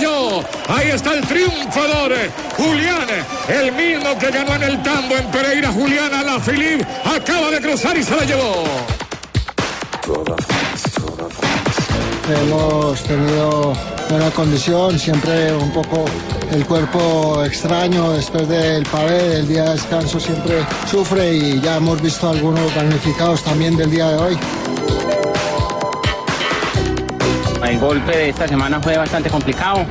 yo. Ahí está el triunfador, Julián, el mismo que ganó en el tambo en Pereira. Julián la Filip acaba de cruzar y se la llevó. Hemos tenido buena condición, siempre un poco el cuerpo extraño después del pavé, del día de descanso siempre sufre y ya hemos visto algunos damnificados también del día de hoy. El golpe de esta semana fue bastante complicado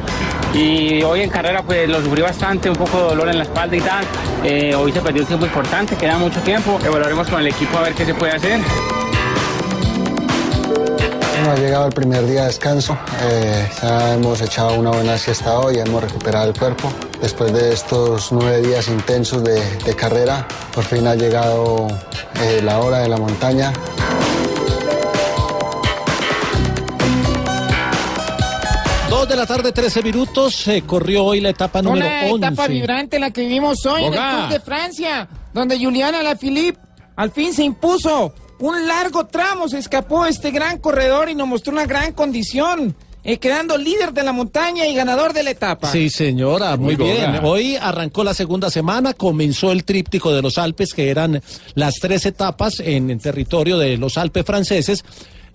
y hoy en carrera pues lo sufrí bastante, un poco de dolor en la espalda y tal. Eh, hoy se perdió un tiempo importante, queda mucho tiempo. Evaluaremos con el equipo a ver qué se puede hacer. Bueno, ha llegado el primer día de descanso, eh, ya hemos echado una buena siesta hoy, hemos recuperado el cuerpo. Después de estos nueve días intensos de, de carrera, por fin ha llegado eh, la hora de la montaña. La tarde, 13 minutos. Se corrió hoy la etapa número Una 11. etapa vibrante la que vivimos hoy en el Tour de Francia, donde Juliana Lafilippe al fin se impuso. Un largo tramo se escapó este gran corredor y nos mostró una gran condición, eh, quedando líder de la montaña y ganador de la etapa. Sí, señora, muy, Muy bien. Hoy arrancó la segunda semana, comenzó el tríptico de los Alpes, que eran las tres etapas en, en territorio de los Alpes franceses.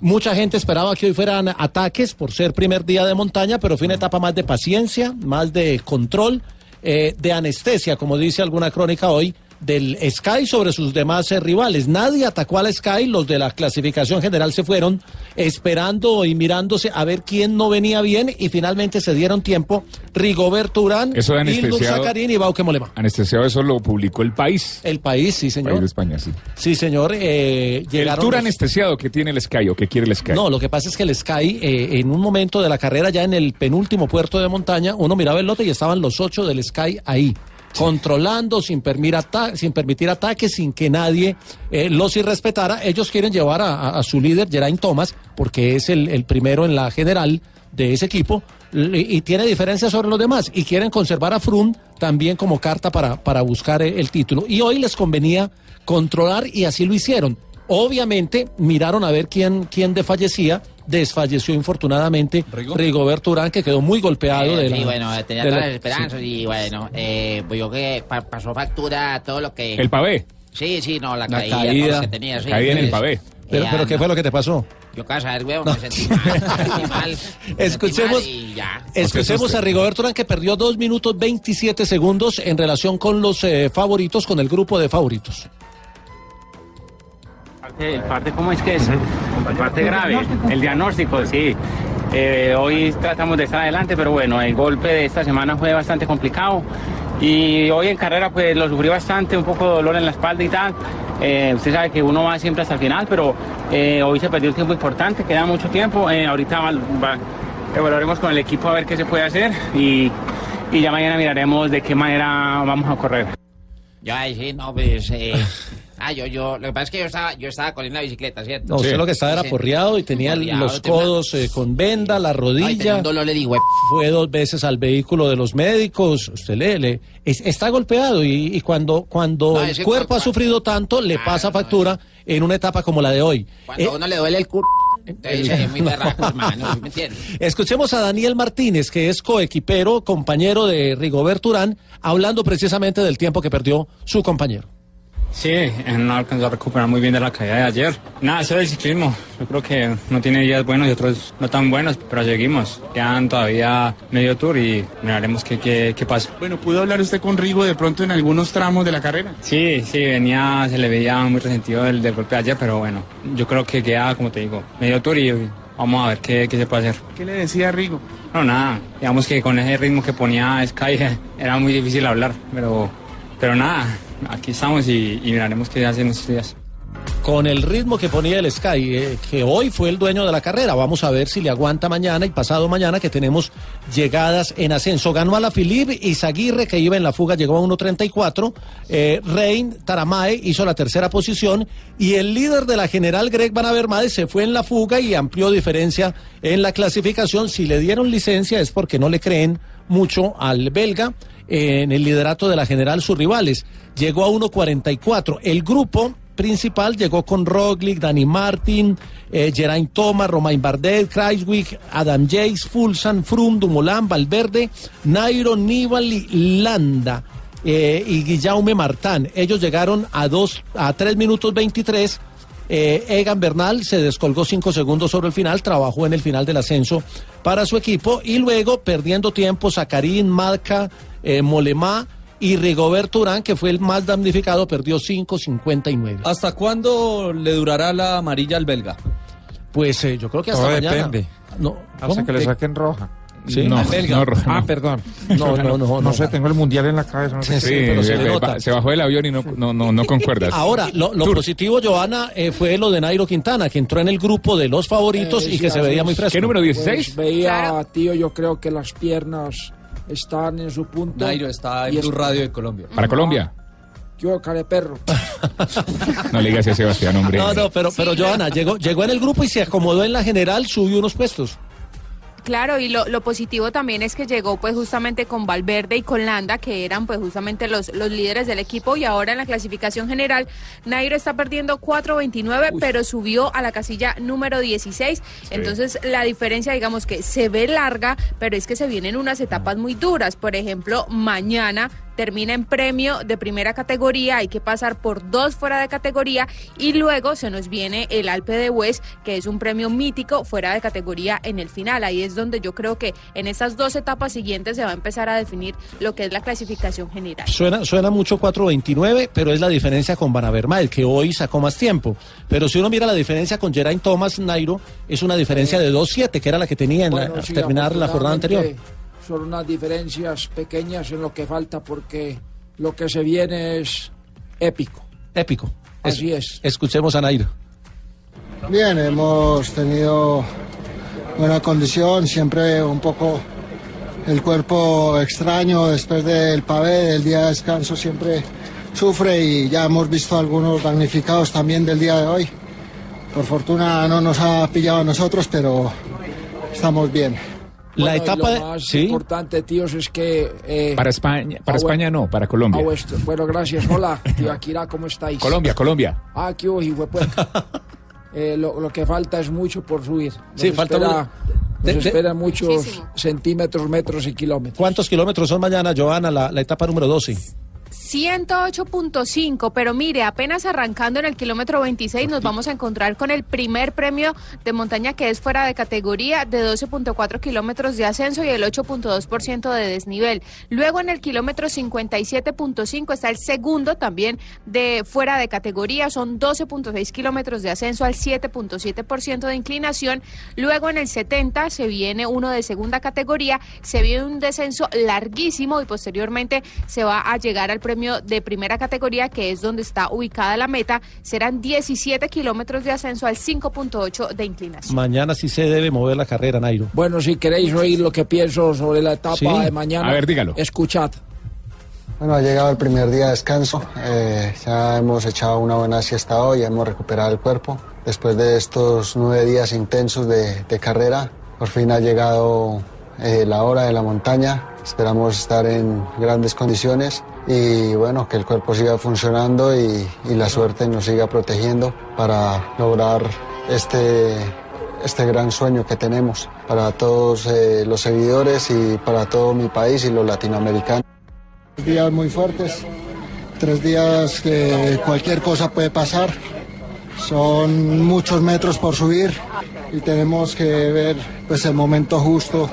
Mucha gente esperaba que hoy fueran ataques por ser primer día de montaña, pero fue una etapa más de paciencia, más de control, eh, de anestesia, como dice alguna crónica hoy, del Sky sobre sus demás eh, rivales. Nadie atacó al Sky, los de la clasificación general se fueron esperando y mirándose a ver quién no venía bien y finalmente se dieron tiempo Rigoberto Urán, Ilnur Zakarin y Bauke Molema. Anestesiado, eso lo publicó el país. El país, sí, señor. País de España, sí. Sí, señor. eh, El llegaron tour los- anestesiado que tiene el Sky o que quiere el Sky. No, lo que pasa es que el Sky, eh, en un momento de la carrera, ya en el penúltimo puerto de montaña, uno miraba el lote y estaban los ocho del Sky ahí, controlando, sin, sin permitir ataques, sin que nadie eh, los irrespetara. Ellos quieren llevar a, su líder, Geraint Thomas, porque es el, primero en la general de ese equipo, y tiene diferencias sobre los demás, y quieren conservar a Froome también como carta para, para buscar eh, el título. Y hoy les convenía controlar y así lo hicieron. Obviamente miraron a ver quién, quién desfallecía. Desfalleció infortunadamente Rigoberto Urán, que quedó muy golpeado de la, Sí, bueno, tenía de todas la- las esperanzas y bueno, eh, pues yo que pa- pasó factura todo lo que... El pavé. Sí, sí, no, la, La caída, todo caída. lo que tenía. sí, Caída en el pues, pavé. Pero, eh, pero ¿qué anda. fue lo que te pasó? Yo casa ver, huevo, me sentí mal, me sentí mal. me Escuchemos, sentí mal y ya. escuchemos a Rigoberto Urán que perdió 2 minutos 27 segundos en relación con los eh, favoritos, con el grupo de favoritos. Parte- El parte, ¿cómo es que es? La parte grave, el diagnóstico, sí. Eh, hoy tratamos de estar adelante, pero bueno, el golpe de esta semana fue bastante complicado. Y hoy en carrera pues lo sufrí bastante, un poco de dolor en la espalda y tal. Eh, usted sabe que uno va siempre hasta el final, pero eh, hoy se perdió un tiempo importante, queda mucho tiempo. Eh, ahorita va- va- evaluaremos con el equipo a ver qué se puede hacer y, y ya mañana miraremos de qué manera vamos a correr. Ahí sí, no, pues... Ah, yo, yo, lo que pasa es que yo estaba, yo estaba corriendo la bicicleta, ¿cierto? No, usted lo que estaba era porreado y tenía Porreado, los tenía- codos eh, con venda, la Ay, rodilla. un dolor, le digo, eh, Fue dos veces al vehículo de los médicos. Usted le, le- es- está golpeado y, y cuando, cuando No, el cuerpo ha sufrido tanto, le pasa factura en una etapa como la de hoy. cuando Eh, a uno le duele el culo, entonces el- es muy berraco, hermano, ¿me entiendes? Escuchemos a Daniel Martínez, que es coequipero, compañero de Rigoberto Urán, hablando precisamente del tiempo que perdió su compañero. Sí, eh, no alcanzó a recuperar muy bien de la caída de ayer. Nada, eso del ciclismo. Yo creo que no tiene días buenos y otros no tan buenos, pero seguimos. Quedan todavía medio tour y miraremos qué, qué, qué pasa. Bueno, ¿pudo hablar usted con Rigo de pronto en algunos tramos de la carrera? Sí, sí, venía, se le veía muy resentido del, del golpe de ayer, pero bueno, yo creo que queda, como te digo, medio tour y vamos a ver qué, qué se puede hacer. ¿Qué le decía Rigo? No, nada, digamos que con ese ritmo que ponía Sky era muy difícil hablar, pero, pero nada, aquí estamos y, miraremos qué hacen estos días. Con el ritmo que ponía el Sky, eh, que hoy fue el dueño de la carrera. Vamos a ver si le aguanta mañana y pasado mañana que tenemos llegadas en ascenso. Ganó a la Filip y Zaguirre, que iba en la fuga, llegó a 1.34. Eh, Rein Taramae hizo la tercera posición. Y el líder de la general, Greg Van Avermaet, se fue en la fuga y amplió diferencia en la clasificación. Si le dieron licencia es porque no le creen mucho al belga en el liderato de la general sus rivales. Llegó a 1.44. El grupo principal llegó con Roglic, Dani Martin, eh, Geraint Thomas, Romain Bardet, Kreiswig, Adam Yates, Fulsan, Froome, Dumoulin, Valverde, Nairo, Nibali, Landa eh, y Guillaume Martán. Ellos llegaron a, dos, a 3 minutos 23. Eh, Egan Bernal se descolgó cinco segundos sobre el final, trabajó en el final del ascenso para su equipo y luego, perdiendo tiempo, Zacarín, Malca, eh, Molemá y Rigoberto Urán, que fue el más damnificado, perdió 5.59. ¿Hasta cuándo le durará la amarilla al belga? Pues eh, yo creo que hasta Todo mañana. depende. No, Hasta ¿cómo? que le ¿Qué? saquen roja. Sí, no, belga. no, roja, Ah, no. perdón. No, no, no, no. sé, tengo el mundial en la cabeza. No sé. Sí, eh, ba- se bajó del avión y no, no, no, no concuerdas. Ahora, lo, lo positivo, Joana, eh, fue lo de Nairo Quintana, que entró en el grupo de los favoritos Eh, y sí, que se veía muy fresco. Pues veía, tío, yo creo que las piernas están en su punto. Nairo está en es- Radio de Colombia. Para Colombia. Yo, careperro. No le digas a Sebastián, hombre. No, no, pero, pero Joana, llegó, llegó en el grupo y se acomodó en la general, subió unos puestos. Claro, y lo, lo positivo también es que llegó pues justamente con Valverde y con Landa, que eran pues justamente los, los líderes del equipo, y ahora en la clasificación general, Nairo está perdiendo 4.29, pero subió a la casilla número 16, entonces la diferencia digamos que se ve larga, pero es que se vienen unas etapas muy duras, por ejemplo, mañana termina en premio de primera categoría, hay que pasar por dos fuera de categoría y luego se nos viene el Alpe de Hues, que es un premio mítico fuera de categoría en el final. Ahí es donde yo creo que en esas dos etapas siguientes se va a empezar a definir lo que es la clasificación general. Suena, suena mucho 4.29, pero es la diferencia con Van Avermaet, que hoy sacó más tiempo. Pero si uno mira la diferencia con Geraint Thomas Nairo, es una diferencia de 2.7, que era la que tenía en la, terminar la jornada anterior. Son unas diferencias pequeñas en lo que falta porque lo que se viene es épico. Épico. Así es. Escuchemos a Nairo. Bien, hemos tenido buena condición, siempre un poco el cuerpo extraño después del pavé, del día de descanso siempre sufre y ya hemos visto algunos damnificados también del día de hoy. Por fortuna no nos ha pillado a nosotros, pero estamos bien. Bueno, y lo más importante, tíos, es que... eh, Para España, para a vu- España no, para Colombia. a vuestro- bueno, gracias. Hola, tío Akira, ¿cómo estáis? Colombia, Colombia. Ah, qué hijuepuerca. eh, lo, lo que falta es mucho por subir. Nos Sí, falta espera, una- nos de- de- esperan muchos Muchísimo. centímetros, metros y kilómetros. ¿Cuántos kilómetros son mañana, Joana, la, la etapa número 12? 108.5, pero mire, apenas arrancando en el kilómetro 26 nos vamos a encontrar con el primer premio de montaña que es fuera de categoría de 12.4 kilómetros de ascenso y el 8.2% de desnivel. Luego en el kilómetro 57.5 está el segundo también de fuera de categoría, son 12.6 kilómetros de ascenso al 7.7% de inclinación. Luego en el 70 se viene uno de segunda categoría, se viene un descenso larguísimo y posteriormente se va a llegar al premio de primera categoría, que es donde está ubicada la meta. Serán 17 kilómetros de ascenso al 5.8 de inclinación. Mañana sí se debe mover la carrera, Nairo. Bueno, si queréis oír lo que pienso sobre la etapa Sí. de mañana, A ver, dígalo. escuchad. Bueno, ha llegado el primer día de descanso. eh, ya hemos echado una buena siesta hoy, hemos recuperado el cuerpo. Después de estos nueve días intensos de, de carrera, por fin ha llegado eh, la hora de la montaña. Esperamos estar en grandes condiciones y bueno, que el cuerpo siga funcionando y, la suerte nos siga protegiendo para lograr este, este gran sueño que tenemos para todos eh, los seguidores y para todo mi país y los latinoamericanos. Días muy fuertes, tres días que cualquier cosa puede pasar. Son muchos metros por subir y tenemos que ver pues el momento justo,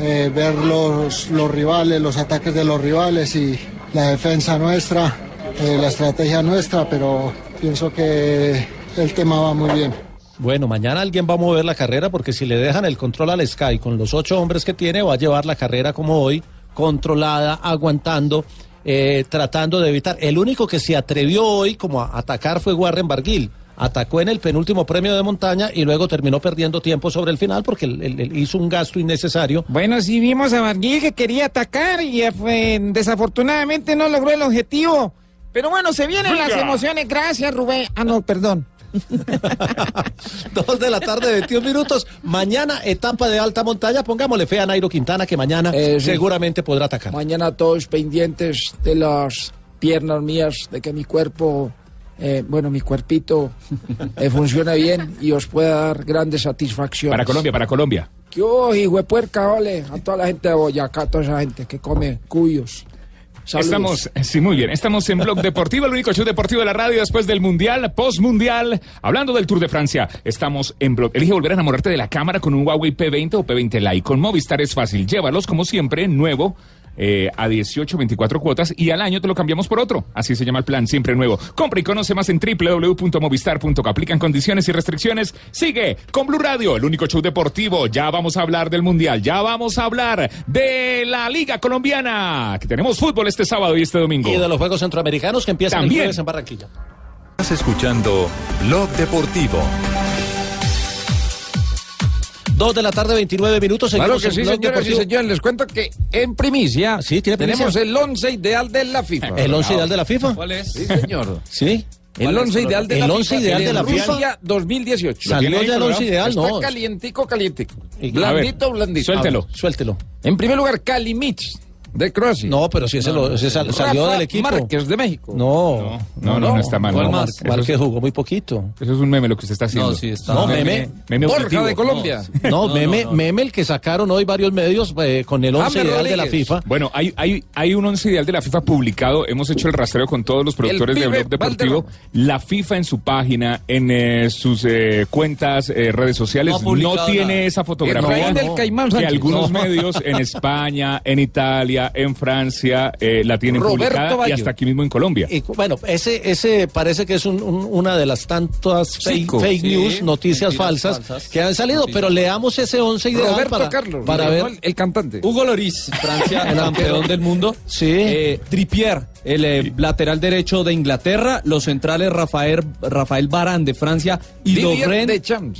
eh, ver los, los rivales, los ataques de los rivales y la defensa nuestra, eh, la estrategia nuestra, pero pienso que el tema va muy bien. Bueno, mañana alguien va a mover la carrera porque si le dejan el control al Sky con los ocho hombres que tiene, va a llevar la carrera como hoy, controlada, aguantando, eh, tratando de evitar. El único que se atrevió hoy como a atacar fue Warren Barguil. Atacó en el penúltimo premio de montaña y luego terminó perdiendo tiempo sobre el final porque él- él- él hizo un gasto innecesario. Bueno, sí vimos a Barguil que quería atacar y eh, desafortunadamente no logró el objetivo. Pero bueno, se vienen las emociones. Gracias, Rubén. Ah, no, perdón. Dos de la tarde, 21 minutos. Mañana, etapa de alta montaña. Pongámosle fe a Nairo Quintana que mañana Eh, sí. seguramente podrá atacar. Mañana todos pendientes de las piernas mías, de que mi cuerpo eh, bueno, mi cuerpito eh, funcione bien y os pueda dar grandes satisfacciones. Para Colombia, para Colombia. ¿Qué hubo, hijo de puerca, ole? A toda la gente de Boyacá, a toda esa gente que come cuyos. Saludos. Estamos, sí, muy bien. Estamos en Blog Deportivo, el único show deportivo de la radio después del Mundial, post-Mundial. Hablando del Tour de Francia, estamos en Blog. Elige volver a enamorarte de la cámara con un Huawei P20 o P20 Lite. Con Movistar es fácil. Llévalos, como siempre, nuevo. Eh, a 18, 24 cuotas y al año te lo cambiamos por otro. Así se llama el plan, siempre nuevo. Compra y conoce más en www.movistar.co. Aplican condiciones y restricciones. Sigue con Blue Radio, el único show deportivo. Ya vamos a hablar del Mundial, ya vamos a hablar de la Liga Colombiana, que tenemos fútbol este sábado y este domingo. Y de los Juegos Centroamericanos que empiezan el También. jueves en Barranquilla. Estás escuchando Blog Deportivo. Dos de la tarde, 29 minutos. Claro que sí, señoras y señores. Les cuento que en primicia ¿tiene primicia? tenemos el once ideal de la FIFA. ¿El once ideal de la FIFA? ¿Cuál es? Sí, señor. Sí. El once ideal de el la once FIFA. ideal el de la FIFA. Rusia 2018. Salió ya el once ideal, Está no. calientico, calientico. Blandito, blandito. suéltelo, suéltelo. En primer lugar, Kalimich, de Croacia. No, pero si ese, lo- ese sal- salió Rafa del equipo. Márquez, de México. No, No, no, no está mal. ¿Cuál no. es- que jugó muy poquito. Eso es un meme lo que usted está haciendo. No, sí, está- No, meme. Meme Borja objetivo. de Colombia. No, meme, meme el que sacaron hoy varios medios eh, con el once James ideal de la. FIFA. Bueno, hay, hay, hay un once ideal de la FIFA publicado. Hemos hecho el rastreo con todos los productores de Blog Deportivo. La FIFA en su página, en eh, sus eh, cuentas, eh, redes sociales, No tiene nada. esa fotografía Efraín del Caimán que algunos No. medios en España, en Italia, en Francia eh, la tienen Roberto publicada y hasta aquí mismo en Colombia. Y, bueno, ese, ese parece que es un- un- una de las tantas fake, Cinco. fake Sí, news, noticias falsas, falsas. que han salido, Noticias. pero leamos ese once ideal Roberto para, Carlos. para ver. el, el cantante. Hugo Loris, Francia, El campeón del mundo. Sí. Eh, Trippier, el eh, lateral derecho de Inglaterra. Los centrales Rafael, Rafael Barán de Francia y Lovren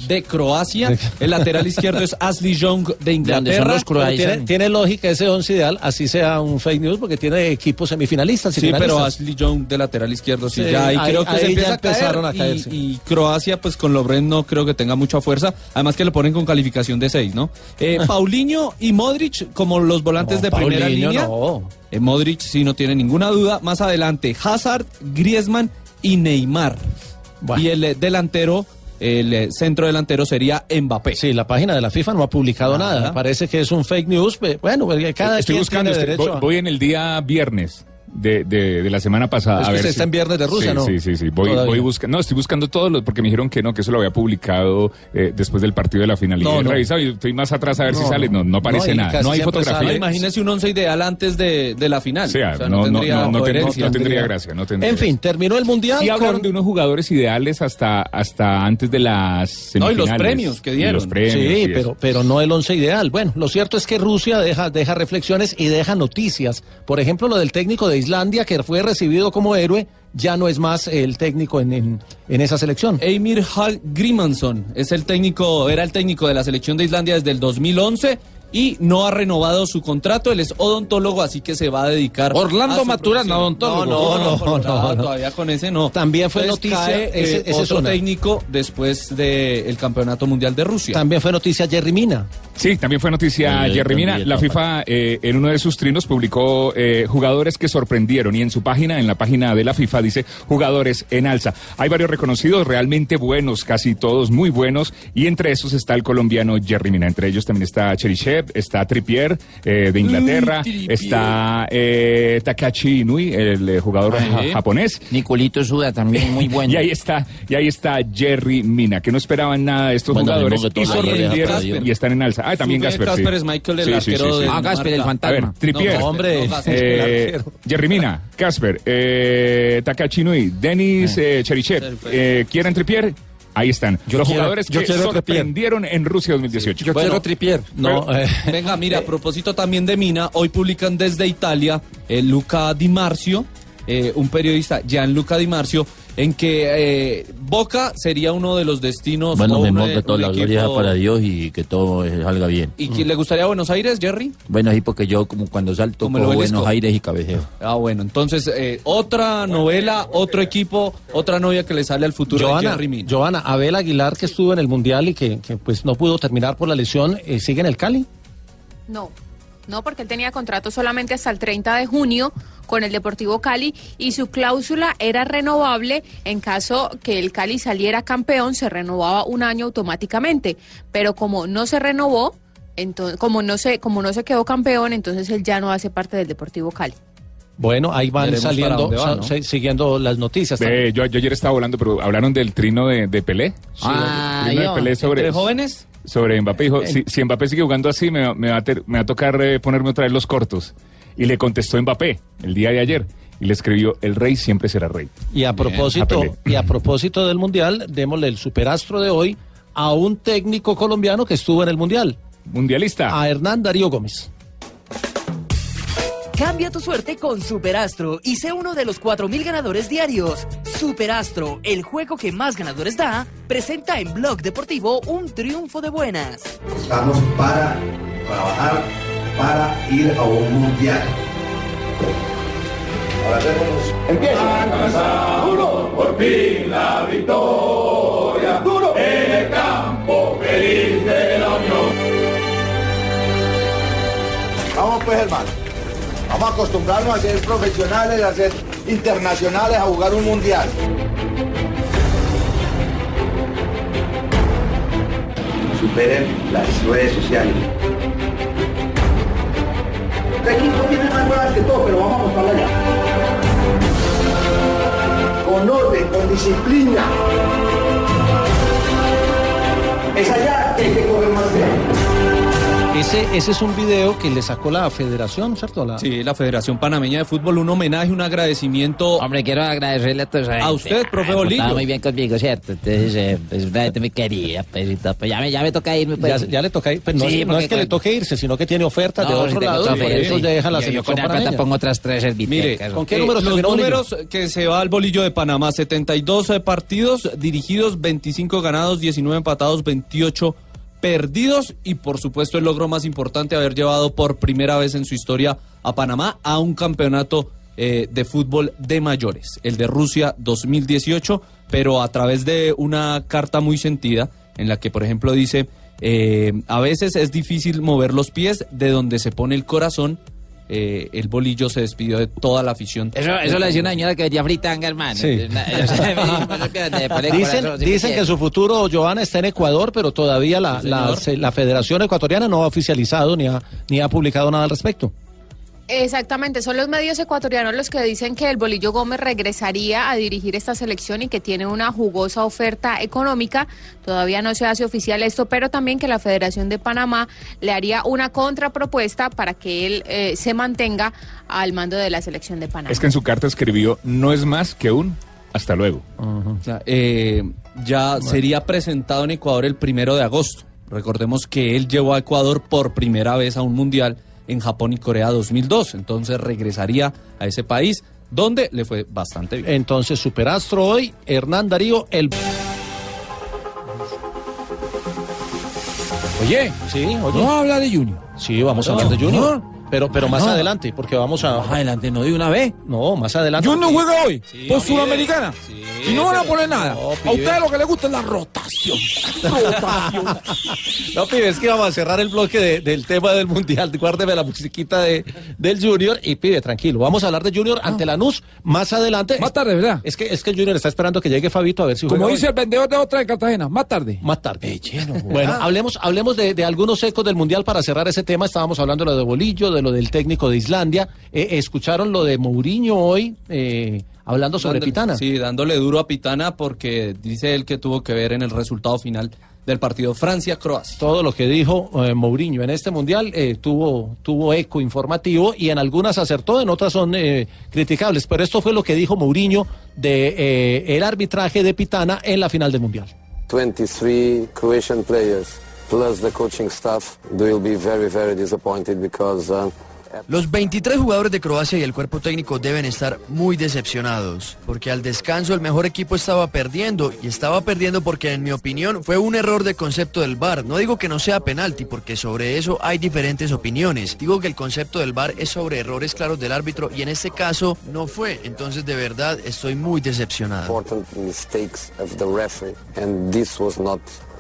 de Croacia. El lateral izquierdo es Ashley Young de Inglaterra. tiene, tiene lógica ese once ideal, así sea un fake news, porque tiene equipos semifinalistas Sí, pero. Ashley Young de lateral izquierdo, sí, Sí, ya ahí, ahí- creo que ahí se empieza a caer, empezaron a y- caerse. Y, Croacia, pues con Lovren no creo que tenga mucha fuerza, además que lo ponen con calificación de 6, ¿no? Eh, Paulinho y Modric como los volantes No, de primera línea. no. Eh, Modric sí no tiene ninguna duda. Más adelante, Hazard, Griezmann y Neymar. Bueno. Y el eh, delantero, el eh, centro delantero sería Mbappé. Sí, la página de la FIFA no ha publicado Nada. nada. Parece que es un fake news. Bueno, porque cada Estoy quien buscando, tiene este, derecho voy, a- voy en el día viernes. De, de, de la semana pasada. Es a que ver usted si- está en viernes de Rusia, sí, ¿no? Sí, sí, sí. Voy, Todavía. voy buscando. No, estoy buscando todos los, porque me dijeron que no, que eso lo había publicado eh, después del partido de la final. No, y he no. revisado y estoy más atrás a ver si No, sale. No, no aparece nada. No hay fotografía. Imagínese un once ideal antes de, de la final. O sea, O sea, no, no, tendría no, no, ten- coherencia. no tendría gracia. No tendría En fin, gracia. terminó el mundial. Sí hablaron con- de unos jugadores ideales hasta, hasta antes de las No, y los semifinales. premios que dieron. los premios Sí, pero, pero no el once ideal. Bueno, lo cierto es que Rusia deja, deja reflexiones y deja noticias. Por ejemplo, lo del técnico de Islandia que fue recibido como héroe, ya no es más el técnico en, en, esa selección. Eimir Hall Grimansson es el técnico, era el técnico de la selección de Islandia desde el 2011 y no ha renovado su contrato. Él es odontólogo, así que se va a dedicar. Orlando a su Maturana, odontólogo. No, no, no, No, no, no, no. todavía con ese no. También fue Entonces noticia, cae, ese- eh, ese es otro técnico después del campeonato mundial de Rusia. También fue noticia Jerry Mina. Sí, también fue noticia Eh, Jerry Mina. La FIFA eh, en uno de sus trinos publicó eh, jugadores que sorprendieron y en su página, en la página de la FIFA, dice jugadores en alza. Hay varios reconocidos realmente buenos, casi todos muy buenos, y entre esos está el colombiano Jerry Mina. Entre ellos también está Está Trippier eh, de Inglaterra, Trippier. está eh, Takashi Inui, el eh, jugador Ajá. ja- japonés. Nicolito Suda también muy bueno. Y ahí está, y ahí está Jerry Mina, que no esperaban nada de estos Bueno, jugadores y sorprendieron están en alza. Ah, también Gasper. sí. Casper Schmeichel, el Sí, arquero sí, de Ah, Gasper, el Dinamarca. A ver, fantasma. Trippier. No, hombre. no, Gasper. Eh, Jerry Mina, Casper, eh, Takashi Nui, Denis eh, Cherichev, eh, ¿quieren Trippier? Ahí están. Yo Los quiero- jugadores yo que sorprendieron en Rusia 2018. Yo Bueno, quiero tripier. No, eh, Venga, mira, a propósito también de Mina, hoy publican desde Italia eh, Luca Di Marzio, eh, un periodista, Gianluca Di Marzio, en que eh, Boca sería uno de los destinos. Bueno, me que toda la gloria equipo- para Dios y que todo salga bien. ¿Y quién le gustaría Buenos Aires, Jerry? Bueno, sí, porque yo como cuando salto Como. Buenos Aires y cabeceo. Ah, bueno, entonces eh, otra novela, otro equipo, otra novia que le sale al futuro de Joana, Jerry Mina. Joana, Abel Aguilar que estuvo en el Mundial y que, que, pues no pudo terminar por la lesión, eh, ¿sigue en el Cali? No, no, porque él tenía contrato solamente hasta el 30 de junio con el Deportivo Cali y su cláusula era renovable en caso que el Cali saliera campeón, se renovaba un año automáticamente, pero como no se renovó, entonces, como no se como no se quedó campeón, entonces él ya no hace parte del Deportivo Cali. Bueno, ahí van Veremos saliendo, siguiendo las noticias. Ve, yo, yo ayer estaba volando, pero hablaron del trino de, de Pelé. Ah, el trino yo. de Pelé sobre, ¿Entre jóvenes? Sobre Mbappé. Dijo, si, si Mbappé sigue jugando así, me, me va, a ter- me va a tocar eh, ponerme otra vez los cortos. Y le contestó Mbappé el día de ayer. Y le escribió, el rey siempre será rey. Y a Bien, propósito, a y a propósito del mundial, démosle el superastro de hoy a un técnico colombiano que estuvo en el mundial. Mundialista. A Hernán Darío Gómez. Cambia tu suerte con Superastro y sé uno de los 4.000 ganadores diarios. Superastro, el juego que más ganadores da, presenta en Blog Deportivo un triunfo de buenas. Estamos para trabajar para ir a un mundial. Ahora. Empieza. Duro, por fin la victoria. Duro en el campo feliz de la Unión. Vamos pues hermano. Vamos a acostumbrarnos a ser profesionales, a ser internacionales, a jugar un mundial. Superen las redes sociales. Este equipo tiene más nuevas que todo, pero vamos a mostrarla ya. Con orden, con disciplina. Es allá que hay que coger más. Ese, ese es un video que le sacó la federación, ¿cierto? La... Sí, la Federación Panameña de Fútbol, un homenaje, un agradecimiento. Hombre, quiero agradecerle a toda esa A usted, profe Bolillo. Estaba muy bien conmigo, ¿cierto? Entonces, eh, pues una gente me quería, pues, y todo. Pues ya me, ya me toca irme, pues. Ya, ya le toca ir, pero no, Sí, es- no es que le cuando- toque irse, sino que tiene ofertas de No, otro si lado otra y por oferta, eso sí. deja la Yo- yo con la plata pongo otras tres servitecas. Mire, ¿con qué eh, números los terminó, Bolillo? números que se va al bolillo de Panamá, 72 partidos dirigidos, 25 ganados, 19 empatados, 28 perdidos y por supuesto el logro más importante haber llevado por primera vez en su historia a Panamá a un campeonato eh, de fútbol de mayores, el de Rusia 2018, pero a través de una carta muy sentida en la que por ejemplo dice eh, a veces es difícil mover los pies de donde se pone el corazón. Eh, el bolillo se despidió de toda la afición. Eso, eso lo decía una señora que vendía fritanga, hermano. Sí. Una- o sea, me dijo, "Eso que te pone el Dicen, dicen que quiere". su futuro, Joana, está en Ecuador, pero todavía la, Sí, la, la Federación Ecuatoriana no ha oficializado ni ha, ni ha publicado nada al respecto. Exactamente, son los medios ecuatorianos los que dicen que el Bolillo Gómez regresaría a dirigir esta selección y que tiene una jugosa oferta económica. Todavía no se hace oficial esto, pero también que la Federación de Panamá le haría una contrapropuesta para que él eh, se mantenga al mando de la selección de Panamá. Es que en su carta escribió, no es más que un hasta luego. O sea, eh, ya sería presentado en Ecuador el primero de agosto. Recordemos que él llevó a Ecuador por primera vez a un mundial en Japón y Corea 2002. Entonces regresaría a ese país donde le fue bastante bien. Entonces, Superastro hoy, Hernán Darío, el... Oye, Sí, oye. vamos a hablar de Junior. Sí, vamos a No, hablar de Junior. no. Pero, pero más No. adelante, porque vamos a... Más adelante, no de una vez. No, más adelante. Junior porque- juega hoy Sí, por. Sudamericana. Sí, y no van a poner nada. No, a ustedes lo que les gusta es la rotación. rotación. No, pibe, es que vamos a cerrar el bloque de- del tema del Mundial. Guárdeme la musiquita de, del Junior y pibe, tranquilo. Vamos a hablar de Junior ante Lanús más adelante. Más tarde, ¿verdad? Es que, es que el Junior está esperando que llegue Fabito a ver si Como dice hoy. el vendedor de otra de Cartagena, más tarde. Más tarde. Bueno, hablemos, hablemos de, de algunos ecos del Mundial para cerrar ese tema. Estábamos hablando de lo de Bolillo, de lo del técnico de Islandia. Eh, escucharon lo de Mourinho hoy, eh, hablando sobre Dándole- Pitana. Sí, dándole duro a Pitana porque dice él que tuvo que ver en el resultado final del partido Francia-Croacia. Todo lo que dijo eh, Mourinho en este mundial eh, tuvo, tuvo eco informativo y en algunas acertó, en otras son eh, criticables. Pero esto fue lo que dijo Mourinho de eh, el arbitraje de Pitana en la final del mundial. 23 Croatian players plus the coaching staff, they will be very, very disappointed because uh, Los 23 jugadores de Croacia y el cuerpo técnico deben estar muy decepcionados, porque al descanso el mejor equipo estaba perdiendo, y estaba perdiendo porque en mi opinión fue un error de concepto del VAR. No digo que no sea penalti, porque sobre eso hay diferentes opiniones. Digo que el concepto del VAR es sobre errores claros del árbitro, y en este caso no fue. Entonces de verdad estoy muy decepcionado.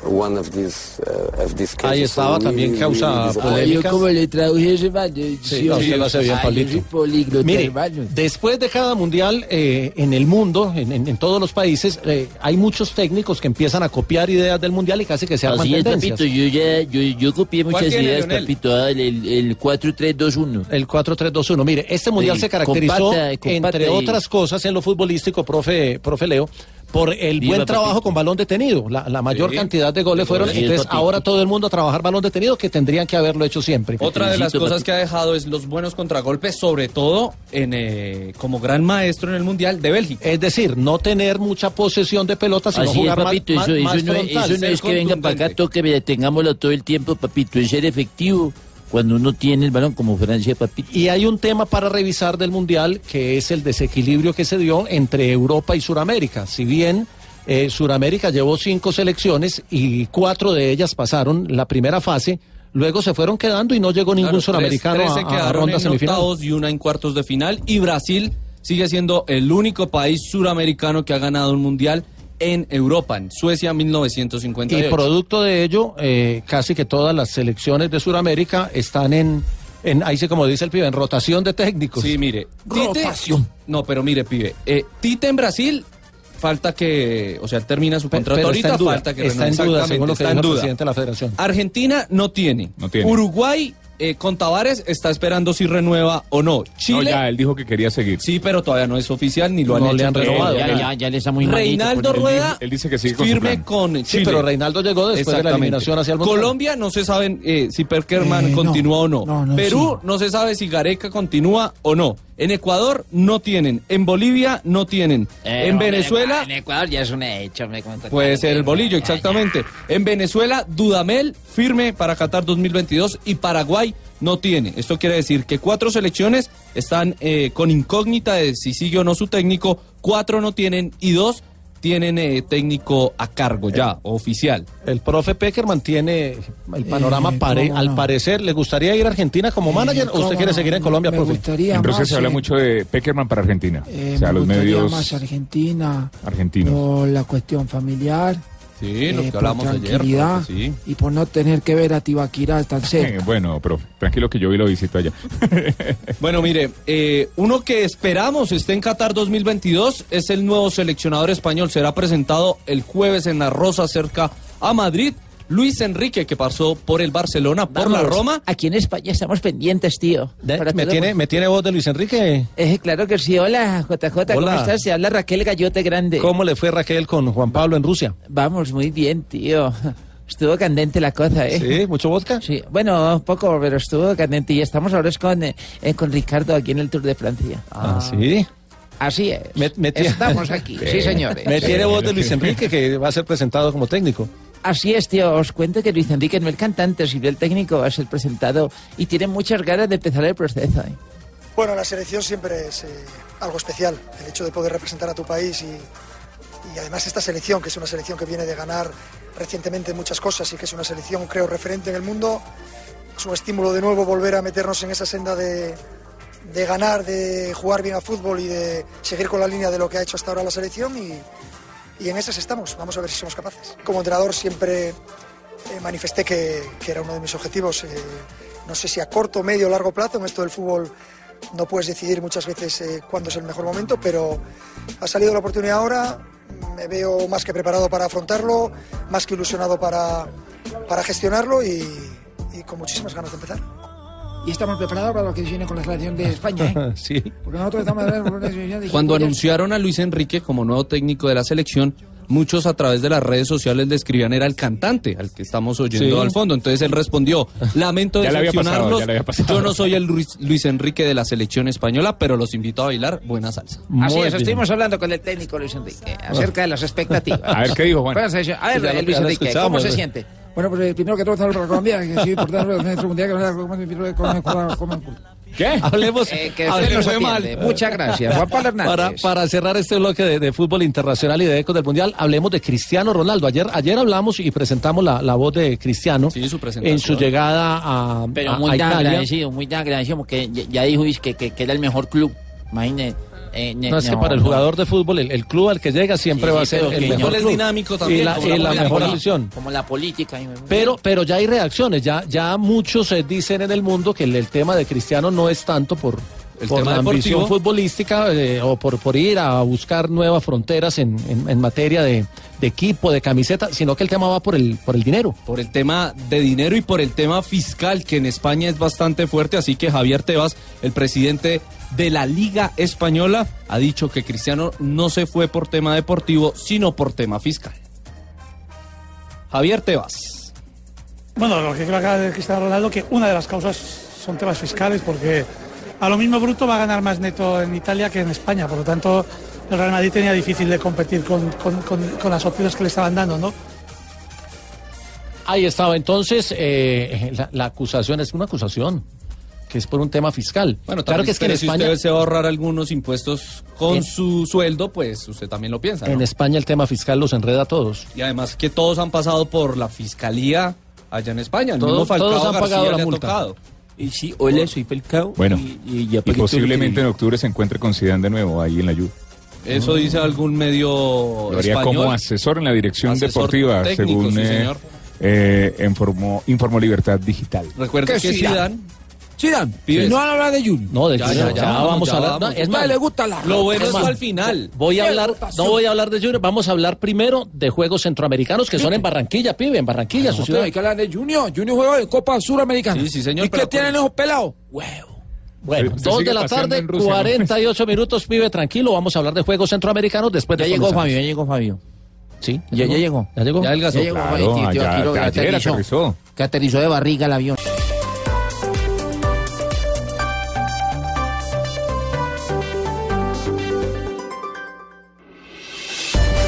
Uh, of these cases. Ahí estaba So también really, causa polémica. Yo como le traduje man, Sí, no, usted lo hace bien, Pablito. Mire, después de cada mundial eh, en el mundo, en, en- en todos los países, eh, hay muchos técnicos que empiezan a copiar ideas del mundial y casi que se arman Así es, tendencias. papito. Yo ya yo, yo copié ¿Cuál muchas tiene, ideas, Leonel? papito. ah, El, el, el 4-3-2-1. El 4-3-2-1. Mire, este mundial Sí, se caracterizó, compacta, compacta entre y- otras cosas, en lo futbolístico, profe, profe Leo, por el buen trabajo con balón detenido. La, la mayor Sí. cantidad de goles Sí, fueron. sí, Entonces, ahora todo el mundo a trabajar balón detenido, que tendrían que haberlo hecho siempre. Otra de las cosas que ha dejado es los buenos contragolpes, sobre todo en, eh, como gran maestro en el Mundial de Bélgica. Es decir, no tener mucha posesión de pelota, sino Así jugar más- papito. más, Eso, eso más no, es- frontal, eso no es que venga para acá, toque, tengámoslo todo el tiempo, papito. Es ser efectivo cuando uno tiene el balón como Francia, papito. Y hay un tema para revisar del Mundial que es el desequilibrio que se dio entre Europa y Suramérica. Si bien eh, Suramérica llevó cinco selecciones y cuatro de ellas pasaron la primera fase, luego se fueron quedando y no llegó ningún Claro, suramericano tres- a- tres a, ronda en semifinal. y una en cuartos de final. Y Brasil sigue siendo el único país suramericano que ha ganado un mundial en Europa, en Suecia Y 1958. producto de ello, eh, casi que todas las selecciones de Sudamérica están en, en, ahí sí como dice el pibe, en rotación de técnicos. Sí, mire. Tite, no, pero mire, pibe. eh, Tite en Brasil, falta que. O sea, él termina su contrato pero está ahorita, en duda, falta que está en duda, según lo está que en dijo el duda. presidente de la federación. Argentina no tiene. No tiene. Uruguay eh, con Tavares está esperando si renueva o no. Chile. No, ya, él dijo que quería seguir. Sí, pero todavía no es oficial ni lo han No hecho. le han Entonces, renovado. Ya, ya, ya le está muy Reinaldo. Rueda Él dice que sigue firme con Chile. Sí, pero Reinaldo llegó después de la eliminación hacia el Mundial. Colombia no se sabe eh, si Perkerman Eh, no. continúa o no. No, no, Perú no se sabe si Gareca continúa o no. En Ecuador no tienen. En Bolivia no tienen. Eh, en hombre, Venezuela En Ecuador ya es un hecho. Me comenta- puede ser el bolillo, exactamente. En Venezuela, Dudamel firme para Qatar 2022 y Paraguay no tiene. Esto quiere decir que cuatro selecciones están eh, con incógnita de si sigue o no su técnico, cuatro no tienen y dos tienen eh, técnico a cargo ya, oficial. El profe Peckerman tiene el panorama, Eh, pare- al parecer. ¿Le gustaría ir a Argentina como manager o usted quiere no. seguir en Colombia, Me profe? gustaría En Rusia más, se habla eh, mucho de Peckerman para Argentina. eh, o sea, me los medios más Argentina argentinos. por la cuestión familiar. Sí, eh, que por hablamos ayer. tranquilidad profe, sí. y por no tener que ver a Tibaquirá tan cerca. Eh, bueno, profe, tranquilo que yo vi lo visito allá. Bueno, mire, eh, uno que esperamos esté en Qatar 2022 es el nuevo seleccionador español. Será presentado el jueves en la Rosa cerca a Madrid. Luis Enrique, que pasó por el Barcelona, por la Roma. Aquí en España estamos pendientes, tío. De- ¿Me tiene. ¿Me tiene voz de Luis Enrique? Eh, claro que sí. Hola, JJ, ¿cómo Hola. estás? Se habla Raquel Gallote Grande. ¿Cómo le fue Raquel con Juan Pablo en Rusia? Vamos, muy bien, tío. Estuvo candente la cosa, ¿eh? ¿Sí? ¿Mucho vodka? Sí, bueno, poco, pero estuvo candente. Y estamos ahora es con, eh, eh, con Ricardo aquí en el Tour de Francia. Ah, sí. Así es. Me- Estamos aquí, sí, señores. Me tiene voz de Luis Enrique que va a ser presentado como técnico. Así es, tío. Os cuento que Luis Enrique no el cantante, sino el técnico va a ser presentado y tiene muchas ganas de empezar el proceso. ¿eh? Bueno, la selección siempre es eh, algo especial, el hecho de poder representar a tu país y, además esta selección, que es una selección que viene de ganar recientemente muchas cosas y que es una selección, creo, referente en el mundo, es un estímulo de nuevo volver a meternos en esa senda de, de ganar, de jugar bien a fútbol y de seguir con la línea de lo que ha hecho hasta ahora la selección y, y en esas estamos, vamos a ver si somos capaces. Como entrenador siempre eh, manifesté que, que era uno de mis objetivos, eh, no sé si a corto, medio o largo plazo, en esto del fútbol no puedes decidir muchas veces eh, cuándo es el mejor momento, pero ha salido la oportunidad ahora, me veo más que preparado para afrontarlo, más que ilusionado para, para gestionarlo y, y con muchísimas ganas de empezar. Y estamos preparados para lo que viene con la selección de España, ¿eh? sí. Porque nosotros estamos... Cuando anunciaron a Luis Enrique como nuevo técnico de la selección, muchos a través de las redes sociales le escribían era el cantante al que estamos oyendo Sí. al fondo. Entonces él respondió, lamento decepcionarlos, yo no soy el Luis, Luis Enrique de la selección española, pero los invito a bailar buena salsa. Así es, estuvimos hablando con el técnico Luis Enrique acerca de las expectativas. A ver, ¿qué dijo, Juan? Bueno, se- A ver, Luis Enrique, ¿cómo se eh. siente? Bueno, pues eh, primero que todo, saludos para Colombia, que sí, por tanto, nuestro mundial, que no como, ¿Qué? Hablemos, Eh, que hablemos de atiende. Muchas gracias. Juan Pablo Hernández. Para, para cerrar este bloque de, de fútbol internacional y de ecos del mundial, hablemos de Cristiano Ronaldo. Ayer, ayer hablamos y presentamos la, la voz de Cristiano en su llegada a, Pero a- muy a Italia. agradecido, muy agradecido, porque ya, ya dijo que, que era el mejor club. Imagínese, Eh, No, es que para el jugador de fútbol, el, el club al que llega siempre Sí, va a ser el mejor no es dinámico también, Y la, como y la la mejor elección. Como la política. Pero, pero ya hay reacciones, ya, ya muchos eh, dicen en el mundo que el, el tema de Cristiano no es tanto por, El por tema la ambición deportivo. futbolística eh, o por, por ir a buscar nuevas fronteras en, en- en materia de, de equipo, de camiseta, sino que el tema va por el, por el dinero. Por el tema de dinero y por el tema fiscal, que en España es bastante fuerte. Así que Javier Tebas, el presidente de la Liga Española, ha dicho que Cristiano no se fue por tema deportivo, sino por tema fiscal. Javier Tebas. Bueno, lo que creo acá de Cristiano Ronaldo, que una de las causas son temas fiscales, porque a lo mismo bruto va a ganar más neto en Italia que en España, por lo tanto el Real Madrid tenía difícil de competir con, con- con- con las opciones que le estaban dando, ¿no? Ahí estaba entonces eh, la, la acusación, es una acusación, que es por un tema fiscal. Bueno, claro también, que es que en pero si España... usted se va a ahorrar algunos impuestos con En- su sueldo, pues usted también lo piensa. ¿no? En España el tema fiscal los enreda a todos. Y además que todos han pasado por la fiscalía allá en España. El Todos- mismo Falcao todos han García pagado la le ha multa. tocado. Y sí, hola, soy Falcao. Bueno, y, y ya y posiblemente que en octubre se encuentre con Zidane de nuevo ahí en la Juve. Eso dice algún medio Lo haría español. como asesor en la dirección Asesor deportiva, técnico, según sí, eh, señor. eh, informó, informó Libertad Digital. Recuerda que. Zidane Zidane, Pibes. no van a hablar de Junior. No, de Ya, Junior, ya, ya, ya, vamos ya a hablar. vamos. no, es Usted más, le gusta la Lo bueno es más, al final. Voy a hablar, no voy a hablar de Junior, vamos a hablar primero de Juegos Centroamericanos que son en Barranquilla, pibe, en Barranquilla, su No, ciudad. hay que hablar de Junior. Junior juega en Copa Suramericana. Sí, sí, señor, ¿Y qué tienen esos pelados? Huevo. Bueno, Se- se dos de la tarde, Rusia, ¿no? 48 minutos, pibe, tranquilo, vamos a habber de Juegos Centroamericanos después Ya de llegó comenzar. Fabio, ya llegó Fabio. Sí, Ya, ya llegó. Ya llegó. Ya. Ya llegó ya- ya aterrizó. Que aterrizó de barriga el avión.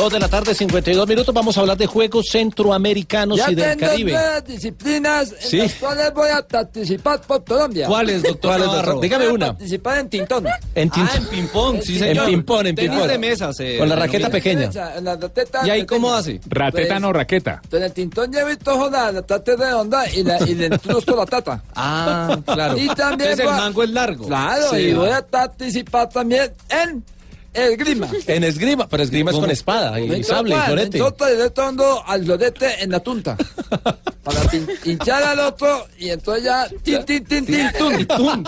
Dos de la tarde, 52 minutos, vamos a hablar de Juegos Centroamericanos Ya y del tengo Caribe. nueve disciplinas en Sí. las cuales voy a participar por Colombia. ¿Cuáles, doctor. Dígame Voy a una. participar en Tintón. En tin- Ah, en ping-pong, sí, En señor. ping-pong, en ping-pong. de mesa. se Con la raqueta pequeña. En la rateta ¿Y ahí pequeña. cómo hace? Rateta Pues- no raqueta. En el Tintón ya he visto joder la tata redonda y, la, y le la tata. Ah, claro. Y también Entonces el mango es largo. Claro, Sí. y voy a participar también en el grima. En esgrima, pero esgrima es con espada y Me sable y florete. toca directo ando al florete en la tunta. Para pin- hinchar al otro y entonces ya tin, tin, tin, tin, tun. Tum.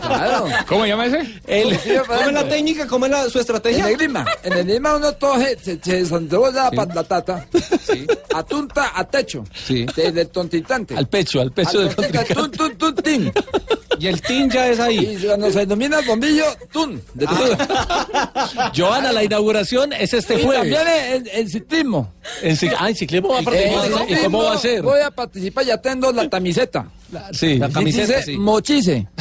Claro. ¿Cómo llama ese? El- Sí, ¿Cómo es la técnica? ¿Cómo es la, su En estrategia? el grima, en el grima uno toje, se, se para la tata, a tunta, a techo, Sí. desde el tontitante. al pecho, al pecho del Al tun, contrincante. tun, tun, tin. Y el tin ya es ahí. Y cuando se el bombillo, tun, de todo. Joana, la inauguración es este jueves. también en, en ciclismo. En, ah, en ciclismo va a participar. En ¿Y cómo va a ser? Voy a participar, ya tengo la camiseta. Sí. La camiseta, Dice sí. Mochise.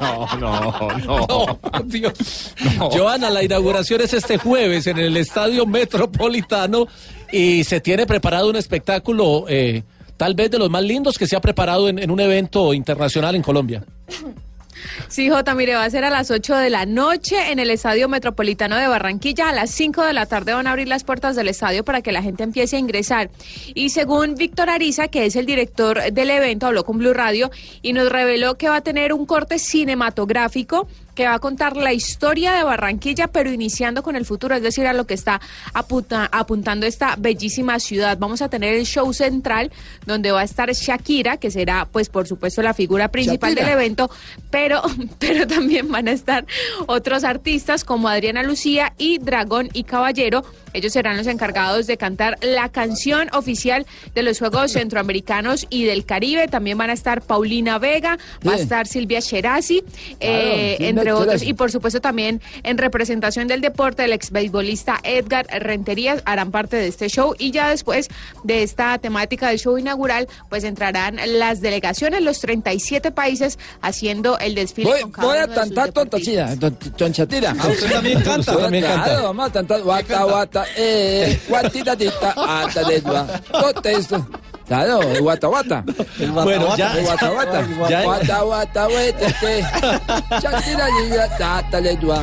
No, no, no. No, Dios. Joana, la inauguración es este jueves en el Estadio Metropolitano y se tiene preparado un espectáculo eh, tal vez de los más lindos que se ha preparado en, en un evento internacional en Colombia. Sí, Jota, mire, va a ser a las 8 de la noche en el Estadio Metropolitano de Barranquilla. A las 5 de la tarde van a abrir las puertas del estadio para que la gente empiece a ingresar. Y según Víctor Ariza, que es el director del evento, habló con Blue Radio y nos reveló que va a tener un corte cinematográfico que va a contar la historia de Barranquilla, pero iniciando con el futuro, es decir, a lo que está apunta- apuntando esta bellísima ciudad. Vamos a tener el show central, donde va a estar Shakira, que será, pues, por supuesto, la figura principal Shakira. del evento, pero, pero también van a estar otros artistas como Adriana Lucía y Dragón y Caballero. Ellos serán los encargados de cantar la canción oficial de los Juegos Centroamericanos y del Caribe. También van a estar Paulina Vega, va a estar Silvia Cherasi, eh, Silvia entre otros. Y por supuesto también en representación del deporte, el ex beisbolista Edgar Renterías harán parte de este show. Y ya después de esta temática del show inaugural, pues entrarán las delegaciones, los 37 países haciendo el desfile. Voy, con cada voy a uno de sus tontachida, tonchatira. Ah, usted también canta. Usted también canta. Claro, vamos a cantar guata, guata, eh, guatitatita, ata de dua, totesto. Claro, guata, guata. Bueno, ya, El guata, guata. Guata, guata, guetete. Chatira, lilla, tata de dua.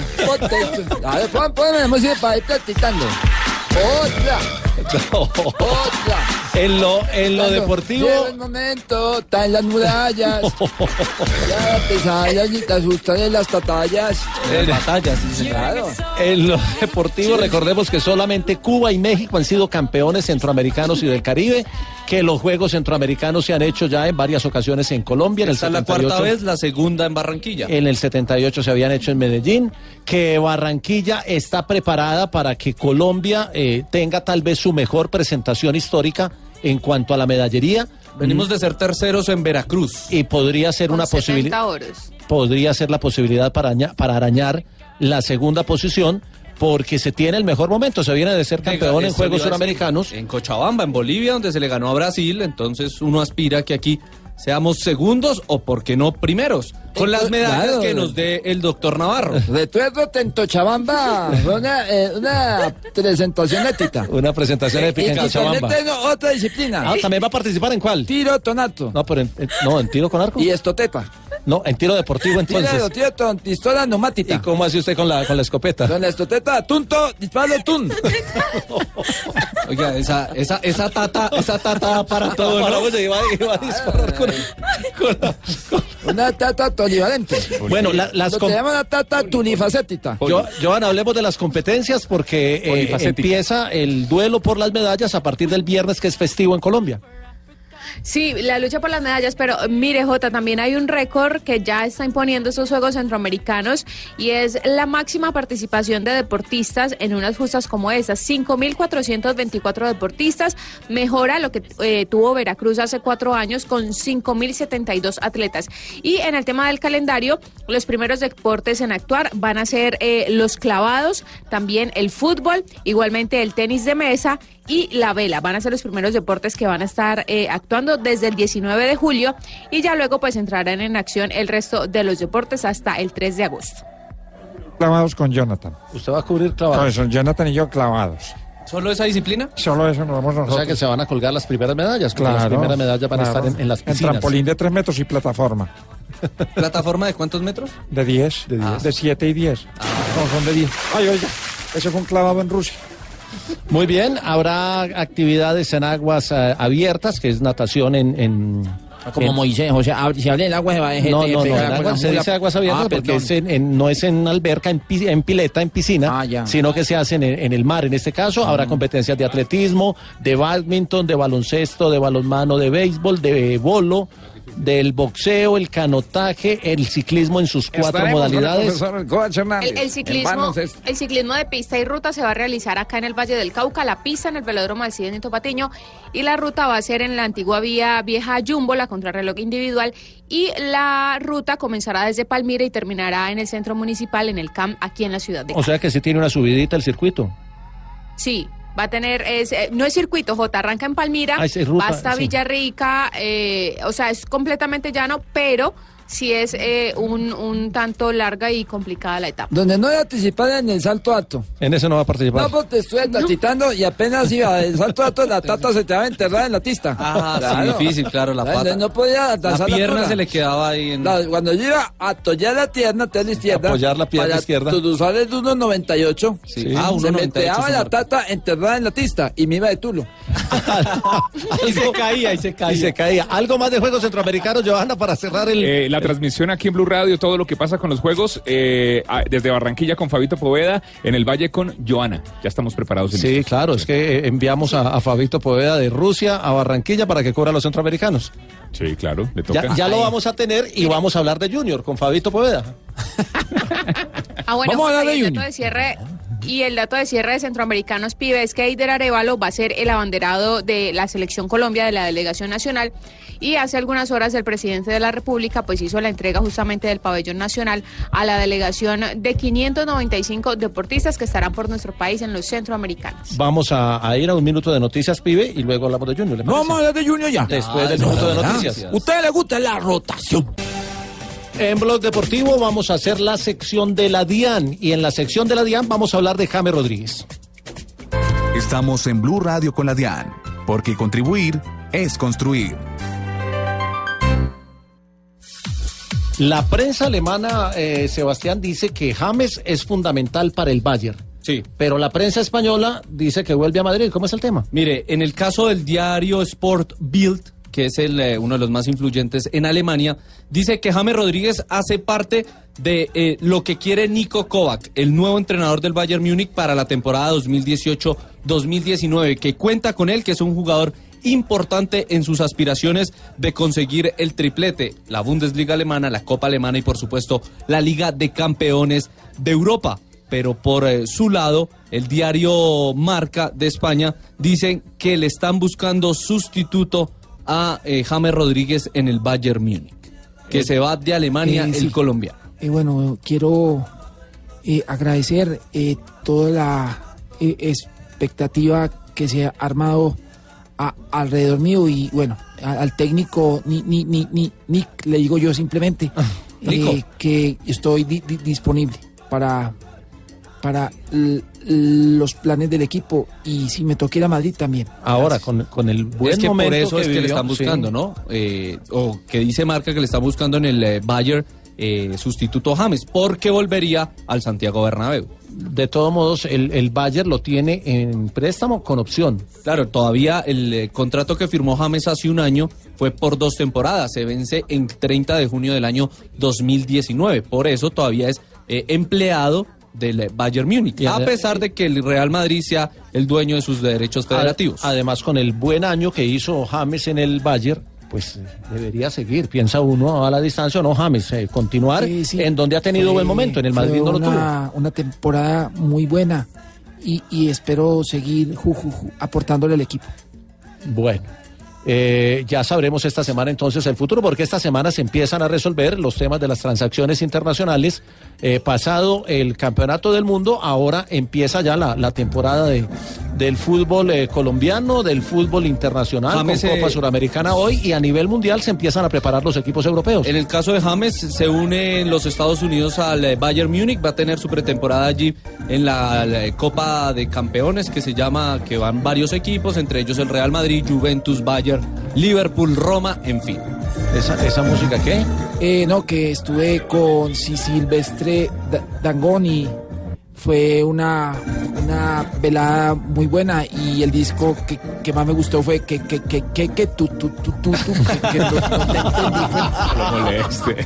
A ver, pon- ponme la música para ir practicando. Otra, otra. En lo, en lo deportivo. Llega el momento, está en las murallas. ya pesadillas ni te asustan en las batallas. En las batallas, Claro. En lo deportivo, recordemos que solamente Cuba y México han sido campeones centroamericanos y del Caribe, que los Juegos Centroamericanos se han hecho ya en varias ocasiones en Colombia. En el Esta es la 78, cuarta vez, la segunda en Barranquilla. En el 78 se habían hecho en Medellín, que Barranquilla está preparada para que Colombia eh, tenga tal vez su mejor presentación histórica en cuanto a la medallería. Venimos de ser terceros en Veracruz. Y podría ser una posibilidad 70 oros. podría ser la posibilidad para, aña- para arañar la segunda posición porque se tiene el mejor momento, se viene de ser campeón en Juegos Suramericanos. En Cochabamba, en Bolivia, donde se le ganó a Brasil, entonces uno aspira que aquí seamos segundos o, por qué no, primeros. Con las medallas Claro. que nos dé el doctor Navarro. Retuerdo Tentochabamba. Fue una, eh, una presentación ética. Una presentación épica y en Cochabamba. otra disciplina. Ah, ¿también va a participar en cuál? Tiro tonato. No, pero en, en- no, en tiro con arco. Y estoteta. No, en tiro deportivo entonces. Tiro, tiro ton, pistola neumática. ¿Y cómo hace usted con la, con la escopeta? Con la estoteta, tunto, disparo, tun. Oiga, esa, esa, esa tata, esa tata para todo, Para, ¿no? oye, iba, iba a disparar con, Una tata Bueno, la- las Lo que llaman una tata tunifacétita. Yo, Joan, hablemos de las competencias porque eh, empieza el duelo por las medallas a partir del viernes que es festivo en Colombia. Sí, la lucha por las medallas, pero mire, Jota, también hay un récord que ya está imponiendo estos Juegos Centroamericanos y es la máxima participación de deportistas en unas justas como estas. 5.424 deportistas, mejora lo que eh, tuvo Veracruz hace cuatro años con 5.072 atletas. Y en el tema del calendario, los primeros deportes en actuar van a ser eh, los clavados, también el fútbol, igualmente el tenis de mesa y la vela. Van a ser los primeros deportes que van a estar eh, actuando desde el 19 de julio y ya luego pues entrarán en acción el resto de los deportes hasta el 3 de agosto. Clavados con Jonathan. Usted va a cubrir clavados. Con Jonathan y yo clavados. ¿Solo esa disciplina? Solo eso nos vamos O nosotros. sea que se van a colgar las primeras medallas. porque las Claro, primeras medallas van a claro. estar en, en las piscinas. trampolín de 3 metros y plataforma. ¿Plataforma de cuántos metros? De 10. De, Ah. 7 y 10. No, son de 10. Ay, oiga, eso fue un clavado en Rusia. Muy bien, habrá actividades en aguas eh, abiertas, que es natación en... en- Como en- Moisés, o sea, si habla en agua se va a gente No, no, no, la se dice aguas abiertas Ah, porque perdón. es en- en- no es en alberca, en, pi- en pileta, en piscina, Ah, ya. sino que se hacen en, en el mar. En este caso habrá competencias de atletismo, de badminton, de baloncesto, de balonmano, de béisbol, de bolo, del boxeo, el canotaje, el ciclismo en sus cuatro Estaremos con el modalidades. El, ciclismo, el ciclismo de pista y ruta se va a realizar acá en el Valle del Cauca, la pista en el velódromo Alcide Nito Patiño y la ruta va a ser en la antigua vía vieja Jumbo, la contrarreloj individual y la ruta comenzará desde Palmira y terminará en el centro municipal, en el CAM, aquí en la ciudad de O sea que sí tiene una subidita el circuito. Sí, va a tener, es, eh, no es circuito J, arranca en Palmira, Ah, ruta, va hasta sí. Villarrica, eh, o sea, es completamente llano, pero sí es eh, un, un tanto larga y complicada la etapa. Donde no voy a participar en el salto alto. En eso no va a participar. No, porque estuve tatitando y apenas iba el salto alto, la tata se te va a enterrar en la tista. Ah, sí, difícil, claro, la pata. No podía La danzar pierna se le quedaba ahí en... La- cuando yo iba a apoyar la pierna, te la izquierda. Apoyar la pierna izquierda. Tus usuarios de 1.98. Sí. Ah, Se me 1.98 quedaba la tata enterrada en la tista y me iba de tulo. y se caía, y se caía. Y se caía. Algo más de Juegos Centroamericanos, Johanna, para cerrar el... Eh, la transmisión aquí en Blue Radio, todo lo que pasa con los juegos, eh, desde Barranquilla con Fabito Poveda, en el Valle con Joana. Ya estamos preparados. En Sí, claro, es que eh, enviamos a, a Fabito Poveda de Rusia a Barranquilla para que cubra a los centroamericanos. Sí, claro, le toca. Ya, ya lo vamos a tener y vamos a hablar de Junior con Fabito Poveda. Ah, bueno, Vamos a hablar Jota, de Junior. dato de cierre y el dato de cierre de Centroamericanos Pibe es que Eider Arevalo va a ser el abanderado de la selección Colombia de la delegación nacional y hace algunas horas el presidente de la República pues hizo la entrega justamente del pabellón nacional a la delegación de 595 deportistas que estarán por nuestro país en los centroamericanos. Vamos a, a ir a un minuto de noticias, pibe, y luego hablamos de Junior. ¿le No vamos a hablar de Junior ya. Después del Ah, minuto de no, noticias. gracias. ¿Usted le gusta la rotación? En Blog Deportivo vamos a hacer la sección de la DIAN y en la sección de la DIAN vamos a hablar de James Rodríguez. Estamos en Blue Radio con la DIAN, porque contribuir es construir. La prensa alemana, eh, Sebastián, dice que James es fundamental para el Bayern. Sí. Pero la prensa española dice que vuelve a Madrid. ¿Cómo es el tema? Mire, en el caso del diario Sport Bild, que es eh, uno de los más influyentes en Alemania, dice que James Rodríguez hace parte de eh, lo que quiere Nico Kovac, el nuevo entrenador del Bayern Múnich para la temporada 2018-2019, que cuenta con él, que es un jugador importante en sus aspiraciones de conseguir el triplete, la Bundesliga alemana, la Copa alemana y por supuesto la Liga de Campeones de Europa. Pero por eh, su lado, el diario Marca de España dicen que le están buscando sustituto a eh, James Rodríguez en el Bayern Múnich, que se va de Alemania Eh, el sí. colombiano. Eh, bueno, quiero eh, agradecer eh, toda la eh, expectativa que se ha armado a- alrededor mío y bueno, a- al técnico ni, ni, ni, ni, Nick, le digo yo simplemente eh, que estoy di- di- disponible para, para los planes del equipo y si me toque ir a Madrid también. Ahora, con, con el buen es que por momento eso es que le están buscando, sí. ¿no? Eh, o que dice Marca que le están buscando en el eh, Bayern eh, sustituto James, porque volvería al Santiago Bernabéu. De todos modos, el, el Bayern lo tiene en préstamo con opción. Claro, todavía el eh, contrato que firmó James hace un año fue por dos temporadas, se vence en 30 de junio del año 2019, por eso todavía es eh, empleado del Bayern Múnich, a pesar de que el Real Madrid sea el dueño de sus derechos federativos. Además, con el buen año que hizo James en el Bayern, pues eh, debería seguir, piensa uno a la distancia, o no James, eh, continuar Sí, sí. en donde ha tenido Fue- buen momento, en el Madrid no lo tuvo. una, una temporada muy buena y, y espero seguir ju- ju- ju- aportándole al equipo. Bueno, eh, ya sabremos esta semana entonces el futuro, porque esta semana se empiezan a resolver los temas de las transacciones internacionales. Eh, pasado el campeonato del mundo, ahora empieza ya la, la temporada de, del fútbol eh, colombiano, del fútbol internacional, James, con Copa eh, Suramericana hoy y a nivel mundial se empiezan a preparar los equipos europeos. En el caso de James, se une en los Estados Unidos al eh, Bayern Múnich, va a tener su pretemporada allí en la, la Copa de Campeones que se llama, que van varios equipos, entre ellos el Real Madrid, Juventus, Bayern, Liverpool, Roma, en fin. ¿Esa, esa música qué? Eh, no, que estuve con Da- Dangoni. Fue una, una velada muy buena y el disco que, que más me gustó fue que, que, que, que, que, tú, tú, tú, tú, tú, que, que no- no te entendí. Lo moleste.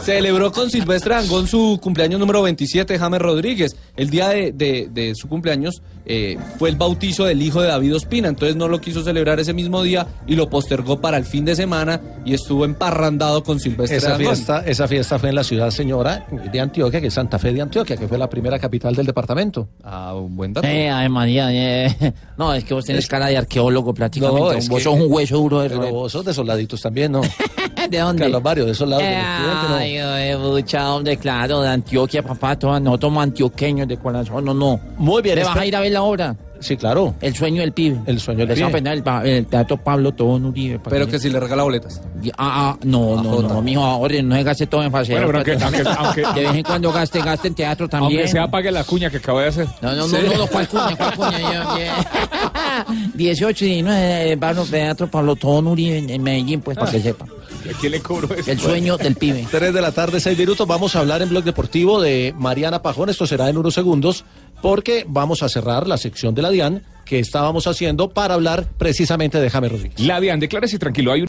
Celebró con Silvestre Dangón su cumpleaños número 27, James Rodríguez. El día de, de- de su cumpleaños eh, fue el bautizo del hijo de David Ospina, entonces no lo quiso celebrar ese mismo día y lo postergó para el fin de semana y estuvo emparrandado con Silvestre Esa fiesta, esa fiesta fue en la ciudad señora de Antioquia, que es Santa Fe de Antioquia, que fue la primera capital del departamento. Ah, un buen dato. Eh, ay, María, eh. No, es que vos tenés cara de arqueólogo prácticamente. No, es vos que- sos un hueso duro de Pero vos sos de esos laditos también, ¿no? ¿De dónde? Carlos Mario, de esos lados del occidente, ¿no? Ay, eh, mucha, hombre, claro, de Antioquia, papá, todos nosotros somos antioqueños de corazón, no, no. Muy bien. ¿Le vas está- a ir a ver la obra? Sí, claro. El sueño del pibe. El sueño del Les va a pibe. el, el teatro Pablo Tobón Uribe. Pero que si le regala boletas. Ah, ah, no, no, no, mijo, ahora no se gaste todo en facero. Bueno, pero aunque- aunque- aunque- De vez en cuando gaste, gaste en teatro también. Aunque sea pague la cuña que acabo de hacer. No, no, no, no, no, ¿cuál cuña, cuál cuña? Yo, yo- 18 y 19, Pablo Teatro Pablo Tobón Uribe en, en Medellín, pues, para que sepa. ¿A quién le cobro eso? El sueño del pibe. 3 de la tarde, 6 minutos. Vamos a hablar en Blog Deportivo de Mariana Pajón. Esto será en unos segundos, porque vamos a cerrar la sección de la DIAN que estábamos haciendo para hablar precisamente de James Rodríguez. La Dian, declárese tranquilo. Hay un...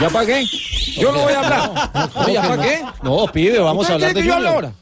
¿Ya pagué? Yo no voy a hablar. ¿Cómo ¿Ya pagué? No, pibe, vamos ¿Usted a hablar de que yo?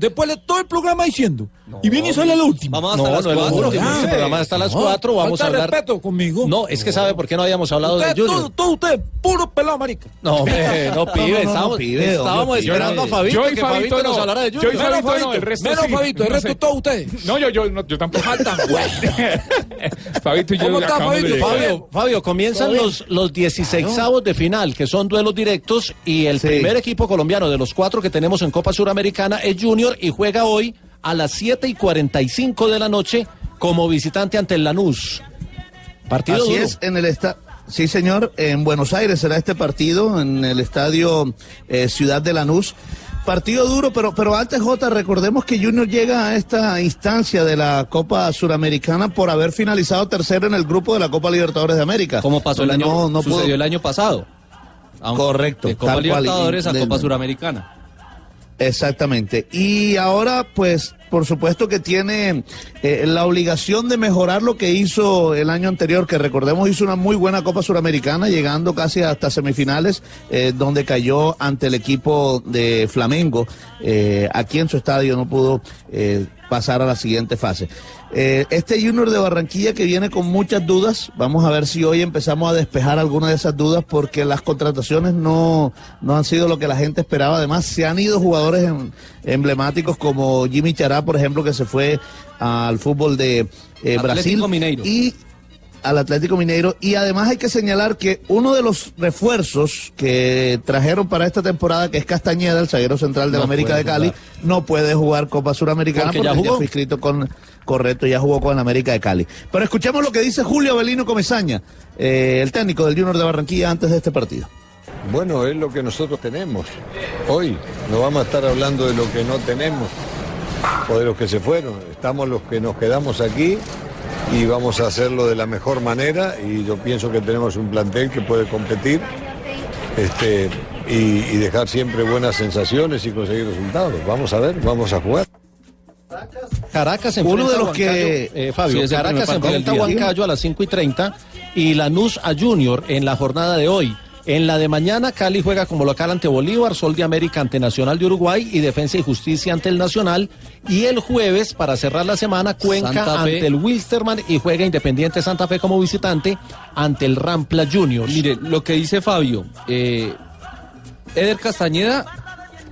Después de todo el programa diciendo. y viene y sale la última. Vamos hasta las no, cuatro. no, ya. Programa está a las No, cuatro. Vamos a hablar. respeto conmigo. No, es que sabe por qué no habíamos hablado Usted, de Junior. todo, todo usted, puro pelado, marica. No, hombre, no, pibe, no, no, estábamos, pibe, estábamos hombre, esperando a Fabito, Yo y que Fabito Fabito nos no. hablara de Yo Junior. y Menos Fabito no, Fabito, el resto menos sí. Fabito, el No resto sé. todo ustedes. No, yo, yo, no, yo tampoco. Faltan, güey. Fabito y yo ¿Cómo está, Fabito? Fabio, Fabio, comienzan los, los 16 de final, que son duelos directos, y el primer equipo colombiano de los cuatro que tenemos en Copa Suramericana es Junior y juega hoy a las 7 y 45 de la noche como visitante ante el Lanús. Partido Así duro. es, en el esta Sí, señor, en Buenos Aires será este partido, en el estadio eh, Ciudad de Lanús. Partido duro, pero, pero antes, Jota, recordemos que Junior llega a esta instancia de la Copa Suramericana por haber finalizado tercero en el grupo de la Copa Libertadores de América. Como pasó el año, no- no pudo- sucedió el año pasado. Aunque Correcto, De Copa tal cual, y- Libertadores a de- Copa Suramericana. Exactamente. Y ahora, pues, por supuesto que tiene eh, la obligación de mejorar lo que hizo el año anterior, que recordemos hizo una muy buena Copa Suramericana, llegando casi hasta semifinales, eh, donde cayó ante el equipo de Flamengo. Eh, aquí en su estadio no pudo pasar a la siguiente fase. Eh, este Junior de Barranquilla que viene con muchas dudas, vamos a ver si hoy empezamos a despejar algunas de esas dudas porque las contrataciones no, no han sido lo que la gente esperaba. Además, se han ido jugadores em- emblemáticos como Jimmy Chará, por ejemplo, que se fue al fútbol de eh, Atlético Brasil. Mineiro. Y al Atlético Mineiro. Y además hay que señalar que uno de los refuerzos que trajeron para esta temporada, que es Castañeda, el zaguero central de la América de Cali, jugar. no puede jugar Copa Suramericana Porque porque, ya ya, fue inscrito con, correcto, ya jugó con América de Cali. Pero escuchemos lo que dice Julio Avelino Comesaña, eh, el técnico del Junior de Barranquilla antes de este partido. Bueno, es lo que nosotros tenemos. Hoy no vamos a estar hablando de lo que no tenemos o de los que se fueron. Estamos los que nos quedamos aquí y vamos a hacerlo de la mejor manera y yo pienso que tenemos un plantel que puede competir este, y, y dejar siempre buenas sensaciones y conseguir resultados. Vamos a ver, vamos a jugar. Caracas Uno enfrenta de a los que- eh, Fabio, Sí, Caracas enfrenta a. Huancayo a las 5 y 30 y Lanús a Junior en la jornada de hoy. En la de mañana, Cali juega como local ante Bolívar, Sol de América ante Nacional de Uruguay y Defensa y Justicia ante el Nacional. Y el jueves, para cerrar la semana, Cuenca ante el Wilstermann y juega Independiente Santa Fe como visitante ante el Rampla Juniors. Mire, lo que dice Fabio, eh, Eder Castañeda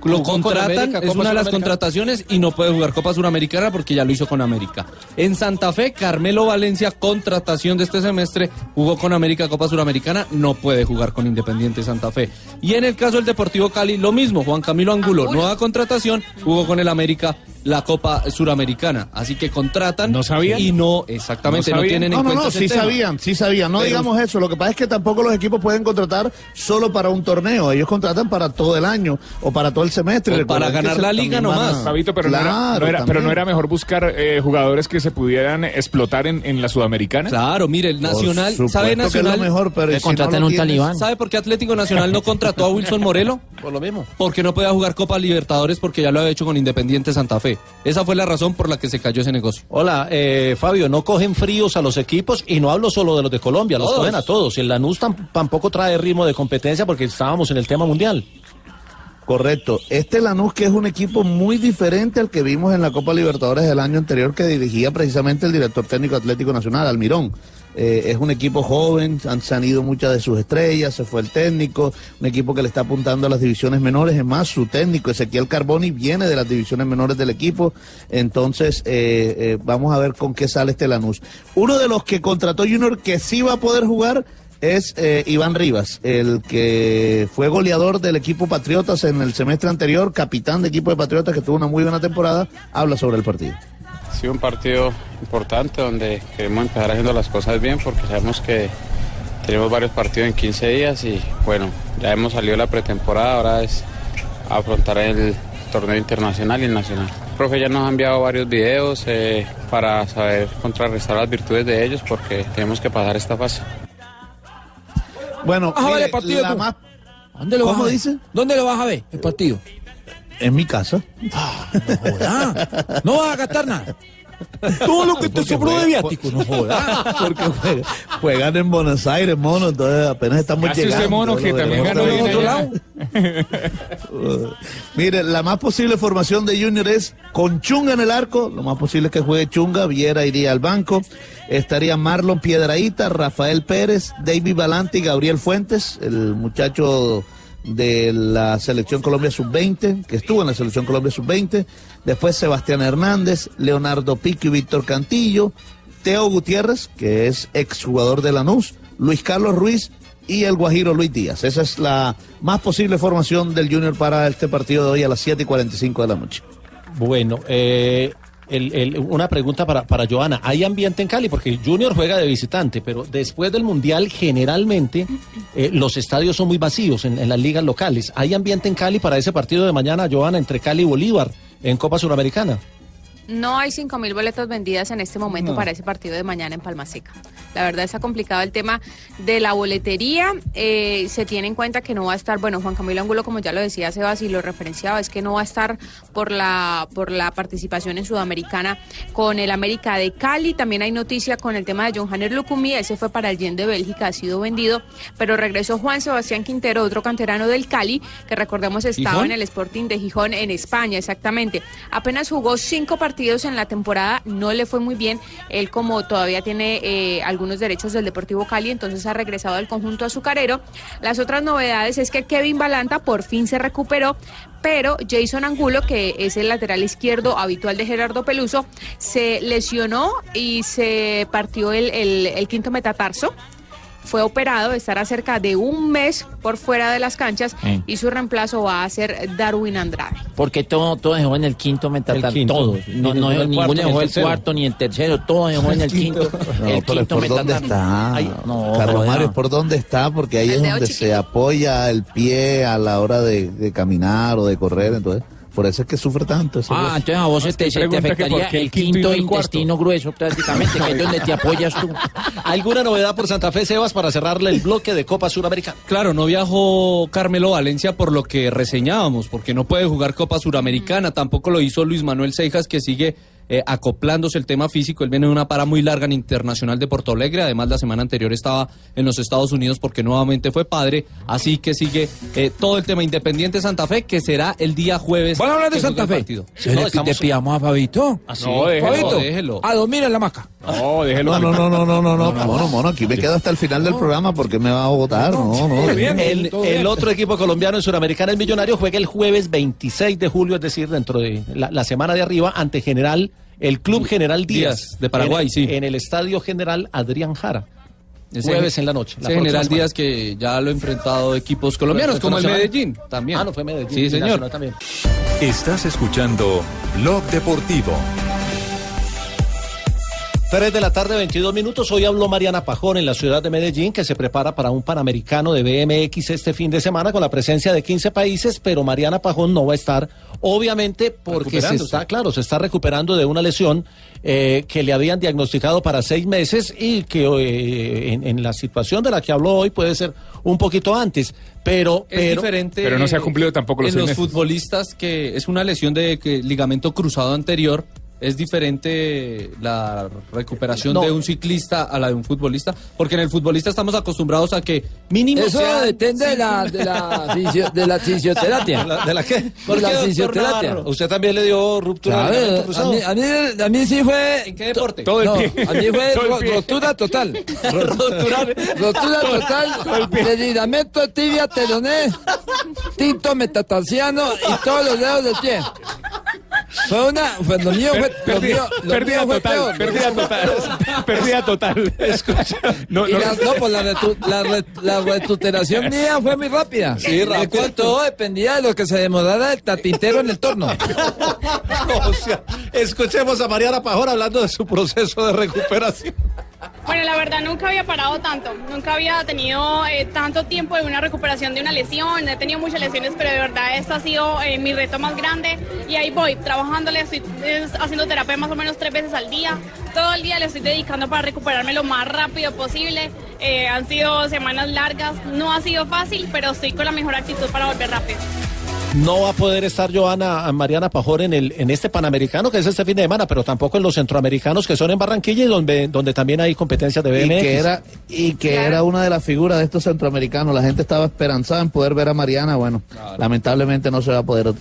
lo contratan, América, es una de las contrataciones y no puede jugar Copa Suramericana porque ya lo hizo con América. En Santa Fe, Carmelo Valencia, contratación de este semestre, jugó con América Copa Suramericana, no puede jugar con Independiente Santa Fe. Y en el caso del Deportivo Cali, lo mismo, Juan Camilo Angulo, nueva contratación, jugó con el América la Copa Suramericana. Así que contratan ¿No sabían? y no, exactamente, ¿No no, tienen en No, no, cuenta no, ese sí tema. sabían, sí sabían. No Pero- digamos eso. Lo que pasa es que tampoco los equipos pueden contratar solo para un torneo. Ellos contratan para todo el año o para todo el semestre. O para ganar la liga nomás. Fabito, pero, no era- Claro, no era, pero no era mejor buscar eh, jugadores que se pudieran explotar en, en la Sudamericana. Claro, mire, el Nacional, ¿sabe que es lo Nacional? mejor, pero si no contraten lo un tienes- talibán. ¿Sabe por qué Atlético Nacional no contrató a Wilson Morelo? Por lo mismo. Porque no podía jugar Copa Libertadores porque ya lo había hecho con Independiente Santa Fe. Esa fue la razón por la que se cayó ese negocio. Hola, eh, Fabio, no cogen fríos a los equipos y no hablo solo de los de Colombia, los cogen a todos. Y el Lanús tam- tampoco trae ritmo de competencia porque estábamos en el tema mundial. Correcto. Este Lanús que es un equipo muy diferente al que vimos en la Copa Libertadores del año anterior que dirigía precisamente el director técnico Atlético Nacional, Almirón. Eh, es un equipo joven, han, se han ido muchas de sus estrellas, se fue el técnico, un equipo que le está apuntando a las divisiones menores, es más, su técnico Ezequiel Carboni viene de las divisiones menores del equipo, entonces eh, eh, vamos a ver con qué sale este Lanús. Uno de los que contrató Junior que sí va a poder jugar es Iván Rivas, el que fue goleador del equipo Patriotas en el semestre anterior, capitán de equipo de Patriotas que tuvo una muy buena temporada, habla sobre el partido. Ha sido un partido importante donde queremos empezar haciendo las cosas bien porque sabemos que tenemos varios partidos en 15 días y bueno, ya hemos salido de la pretemporada, ahora es afrontar el torneo internacional y el nacional. El profe ya nos ha enviado varios videos eh, para saber contrarrestar las virtudes de ellos porque tenemos que pasar esta fase. Bueno, mire, la más- ¿Dónde lo ¿Cómo vas a ver? dice? ¿Dónde lo vas a ver, el partido? En mi casa. Joda. No vas a gastar nada. Todo lo que te Porque sobró de juega- viático, no jodas. Porque juegan, juegan en Buenos Aires, mono, entonces apenas estamos Hace llegando. ese mono que también ganó bien otro. Uh, Mire, la más posible formación de Junior es con Chunga en el arco, lo más posible es que juegue Chunga, Viera iría al banco, estaría Marlon Piedraíta, Rafael Pérez, David Valante y Gabriel Fuentes, el muchacho de la selección Colombia sub-20, que estuvo en la selección Colombia sub-20, después Sebastián Hernández, Leonardo Pico y Víctor Cantillo, Teo Gutiérrez, que es exjugador de Lanús, Luis Carlos Ruiz y el Guajiro Luis Díaz. Esa es la más posible formación del Junior para este partido de hoy a las 7 y 45 de la noche. Bueno, eh, el- una pregunta para, para Joana. ¿Hay ambiente en Cali? Porque Junior juega de visitante, pero después del Mundial generalmente eh, los estadios son muy vacíos en, en las ligas locales. ¿Hay ambiente en Cali para ese partido de mañana, Joana, entre Cali y Bolívar en Copa Suramericana? No hay 5.000 boletas vendidas en este momento No. para ese partido de mañana en Palma Seca. La verdad está complicado el tema de la boletería. Eh, se tiene en cuenta que no va a estar, bueno, Juan Camilo Angulo, como ya lo decía Sebas y lo referenciaba, es que no va a estar por la, por la participación en Sudamericana con el América de Cali. También hay noticia con el tema de John Hanner Lucumí, ese fue para el Yen de Bélgica, ha sido vendido, pero regresó Juan Sebastián Quintero, otro canterano del Cali, que recordemos estaba ¿Gijón? en el Sporting de Gijón en España, exactamente. Apenas jugó cinco partidos en la temporada, no le fue muy bien. Él como todavía tiene eh, algunos derechos del Deportivo Cali, entonces ha regresado al conjunto azucarero. Las otras novedades es que Kevin Balanta por fin se recuperó, pero Jason Angulo, que es el lateral izquierdo habitual de Gerardo Peluso, se lesionó y se partió el, el- el quinto metatarso. Fue operado, estará cerca de un mes por fuera de las canchas y su reemplazo va a ser Darwin Andrade. Porque todo, todo dejó en el quinto. El quinto. Todos. No, no, el ninguno cuarto, ni el dejó el cuarto ni el tercero. Todo dejó en el quinto. No, el quinto por dónde está. Ay, no, Carlos. Mario, por dónde está, porque ahí El es donde chiquito. se apoya el pie a la hora de, de caminar o de correr, entonces, por eso es que sufre tanto. ese Ah, hueso. entonces a vos se te, se te afectaría el quinto no cuarto. intestino grueso prácticamente, que es donde te apoyas tú. ¿Alguna novedad por Santa Fe, Sebas, para cerrarle el bloque de Copa Suramericana? Claro, no viajó Carmelo Valencia por lo que reseñábamos, porque no puede jugar Copa Suramericana, tampoco lo hizo Luis Manuel Seijas, que sigue eh, acoplándose el tema físico. Él viene de una para muy larga en Internacional de Porto Alegre, además la semana anterior estaba en los Estados Unidos porque nuevamente fue padre, así que sigue eh, todo el tema Independiente Santa Fe, que será el día jueves. ¿Van a hablar de Santa Fe? partido. ¿Se le, estamos- le pillamos a Fabito? Ah, sí. No, déjelo, Fabito, déjelo. a dormir en la maca. No, déjelo. No, no, no, no, no, no, no, mono, mono, aquí me quedo hasta el final del programa porque me va a votar, no, no. El, el otro equipo colombiano en Suramericana, el Millonario, juega el jueves 26 de julio, es decir, dentro de la, la semana de arriba, ante General, el Club General Díaz. Díaz, de Paraguay, en, sí. En el Estadio General Adrián Jara. Ese- jueves en la noche. la Ese próxima General semana. Díaz que ya lo ha enfrentado equipos colombianos, como el. Medellín también. Ah, no, fue Medellín. Sí, señor. Nacional también. Estás escuchando Blog Deportivo. 3 de la tarde, 22 minutos. Hoy habló Mariana Pajón en la ciudad de Medellín, que se prepara para un Panamericano de BMX este fin de semana con la presencia de 15 países, pero Mariana Pajón no va a estar, obviamente, porque se está, claro, se está recuperando de una lesión eh, que le habían diagnosticado para seis meses y que eh, en, en la situación de la que habló hoy puede ser un poquito antes. Pero, Es pero, diferente. Pero no se ha cumplido tampoco los En seis los meses. futbolistas que es una lesión de que, ligamento cruzado anterior. Es diferente la recuperación No. de un ciclista a la de un futbolista, porque en el futbolista estamos acostumbrados a que mínimo Eso sea- depende de la, de la, fisio- de la fisioterapia. ¿De la, de la qué? ¿Usted también le dio ruptura A mí, a, mí, a mí sí fue... ¿En qué deporte? Todo el No, pie. a mí fue ro- rotura total. rotura total de ligamento tibia teloné, tinto metatarsiano y todos los dedos del pie. Fue una... Fue, lo mío fue... Pérdida, pérdida total, pérdida total, pérdida total. Escucha, no, Y no, pues la, retu- la, re- la retuteración mía fue muy rápida. Sí, rápido. De cuál todo dependía de lo que se demorara el tatintero en el torno. o sea, escuchemos a Mariana Pajón hablando de su proceso de recuperación. Bueno, la verdad nunca había parado tanto, nunca había tenido eh, tanto tiempo de una recuperación de una lesión, he tenido muchas lesiones, pero de verdad esto ha sido eh, mi reto más grande. Y ahí voy, trabajándole, estoy haciendo terapia más o menos tres veces al día, todo el día le estoy dedicando para recuperarme lo más rápido posible, Eh, han sido semanas largas, no ha sido fácil, pero estoy con la mejor actitud para volver rápido. No va a poder estar Joana a Mariana Pajón en el en este Panamericano que es este fin de semana, pero tampoco en los centroamericanos que son en Barranquilla y donde, donde también hay competencias de Y BMX. que era, y que era una de las figuras de estos centroamericanos. La gente estaba esperanzada en poder ver a Mariana. Bueno, lamentablemente no se va a poder.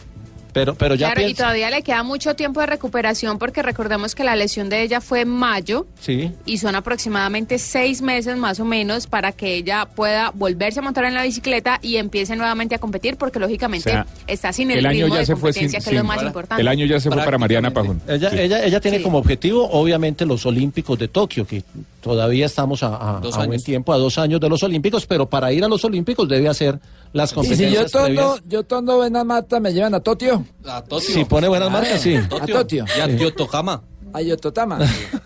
Pero, pero ya Claro, y todavía le queda mucho tiempo de recuperación porque recordemos que la lesión de ella fue en mayo Sí. y son aproximadamente seis meses más o menos para que ella pueda volverse a montar en la bicicleta y empiece nuevamente a competir porque lógicamente O sea, está sin el, el año ritmo ya de se fue sin, competencia que es lo más importante. el año ya se fue para Mariana Pajón. Ella, ella, ella tiene como objetivo, obviamente, los Olímpicos de Tokio, que todavía estamos a, a- a buen tiempo, a dos años de los Olímpicos, pero para ir a los Olímpicos debe hacer las Y si competencias yo previas. tondo, yo tondo buena mata, me llevan a Totio. A Totio. Si pone buenas marcas, sí. A Totio. Y a Yotohama. A Yototama.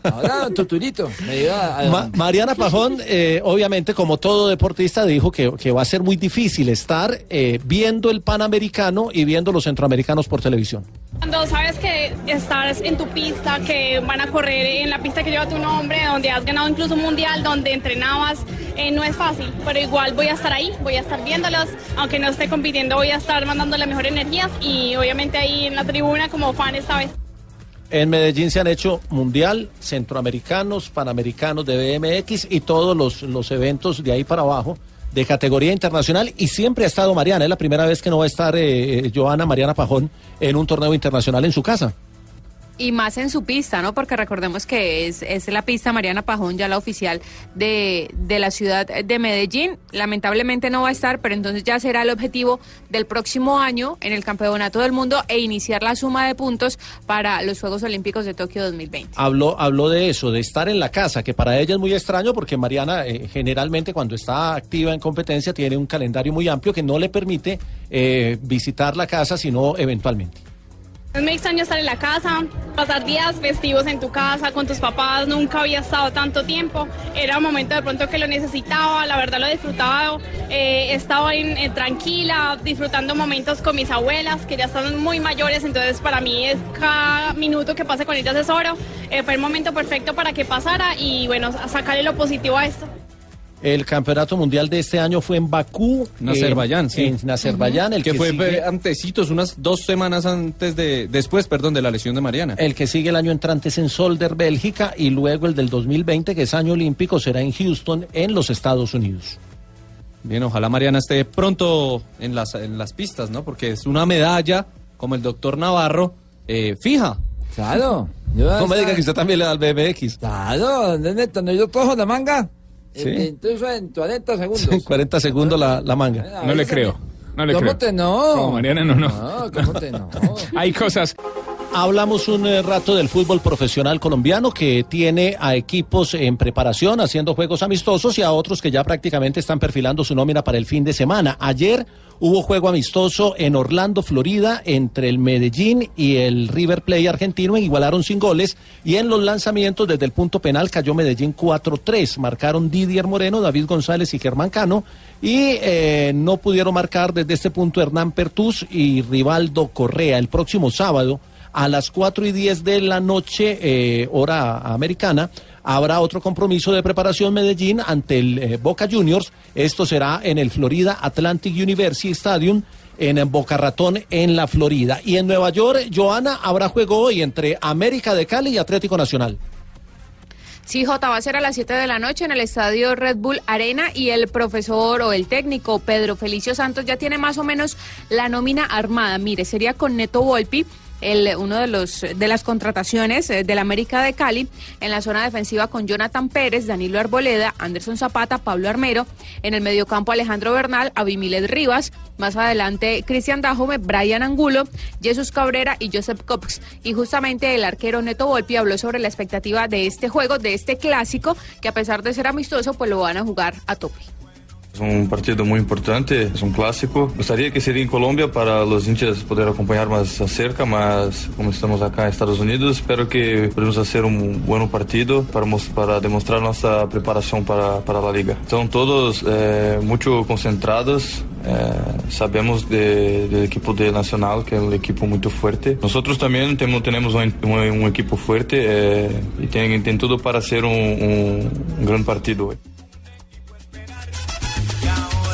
Ahora Tuturito. Me lleva a- Ma- Mariana Pajón, eh, obviamente, como todo deportista, dijo que, que va a ser muy difícil estar eh, viendo el Panamericano y viendo los centroamericanos por televisión. Cuando sabes que estás en tu pista, que van a correr en la pista que lleva tu nombre, donde has ganado incluso un mundial, donde entrenabas, eh, no es fácil, pero igual voy a estar ahí, voy a estar viéndolos, aunque no esté compitiendo, voy a estar mandando las mejores energías y obviamente ahí en la tribuna como fan esta vez. En Medellín se han hecho mundial, centroamericanos, panamericanos de BMX y todos los, los eventos de ahí para abajo de categoría internacional y siempre ha estado Mariana. Es la primera vez que no va a estar eh, eh, Joana Mariana Pajón en un torneo internacional en su casa. Y más en su pista, ¿no? Porque recordemos que es, es la pista Mariana Pajón, ya la oficial de, de la ciudad de Medellín. Lamentablemente no va a estar, pero entonces ya será el objetivo del próximo año en el Campeonato del Mundo e iniciar la suma de puntos para los Juegos Olímpicos de Tokio 2020. Habló, habló de eso, de estar en la casa, que para ella es muy extraño porque Mariana eh, generalmente cuando está activa en competencia tiene un calendario muy amplio que no le permite eh, visitar la casa sino eventualmente. Muy extraño estar en la casa, pasar días festivos en tu casa con tus papás, nunca había estado tanto tiempo, era un momento de pronto que lo necesitaba, la verdad lo he disfrutado, eh, en- en tranquila, disfrutando momentos con mis abuelas que ya están muy mayores, entonces para mí es cada minuto que pase con ellas es oro, Eh, fue el momento perfecto para que pasara y bueno, sacarle lo positivo a esto. El campeonato mundial de este año fue en Bakú. En Azerbaiyán, sí. En Azerbaiyán, el que, que fue sigue- antecitos, unas dos semanas antes de, después, perdón, de la lesión de Mariana. El que sigue el año entrante es en Solder, Bélgica, y luego el del 2020, que es año olímpico, será en Houston, en los Estados Unidos. Bien, ojalá Mariana esté pronto en las, en las pistas, ¿no? Porque es una medalla, como el doctor Navarro, eh, fija. Claro. No me diga que usted también le da al BMX. Claro, neta, no yo cojo la manga. Sí. Eh, Incluso en 40 segundos. En 40 segundos la, la manga. No le creo. No le ¿Cómo creo. te no? Como Mariana, no, no. No, ¿cómo te no? Hay cosas. Hablamos un eh, rato del fútbol profesional colombiano que tiene a equipos en preparación haciendo juegos amistosos y a otros que ya prácticamente están perfilando su nómina para el fin de semana. Ayer hubo juego amistoso en Orlando, Florida, entre el Medellín y el River Plate argentino, igualaron sin goles y en los lanzamientos desde el punto penal cayó Medellín 4-3. Marcaron Didier Moreno, David González y Germán Cano y eh, no pudieron marcar desde este punto Hernán Pertús y Rivaldo Correa. El próximo sábado a las 4 y 10 de la noche, eh, hora americana, habrá otro compromiso de preparación Medellín ante el eh, Boca Juniors. Esto será en el Florida Atlantic University Stadium en Boca Ratón, en la Florida. Y en Nueva York, Joana, habrá juego hoy entre América de Cali y Atlético Nacional. Sí, Jota, va a ser a las 7 de la noche en el estadio Red Bull Arena y el profesor o el técnico Pedro Felicio Santos ya tiene más o menos la nómina armada. Mire, sería con Neto Volpi. Uno de los de las contrataciones eh, del América de Cali en la zona defensiva con Jonathan Pérez, Danilo Arboleda, Anderson Zapata, Pablo Armero, en el mediocampo Alejandro Bernal, Abimilet Rivas, más adelante Cristian Dajome, Brian Angulo, Jesús Cabrera y Joseph Cox. Y justamente el arquero Neto Volpi habló sobre la expectativa de este juego, de este clásico, que a pesar de ser amistoso, pues lo van a jugar a tope. Es un partido muy importante, es un clásico. Gustaría que sería en Colombia para los hinchas poder acompañar más cerca, mas como estamos acá en Estados Unidos, espero que podamos hacer un buen partido para, para demostrar nuestra preparación para, para la liga. Están todos eh, mucho concentrados, eh, sabemos de- del equipo de Nacional, que es un equipo muy fuerte. Nosotros también tenemos, tenemos un, un- equipo fuerte eh, y tienen, todo para hacer un- un gran partido hoy.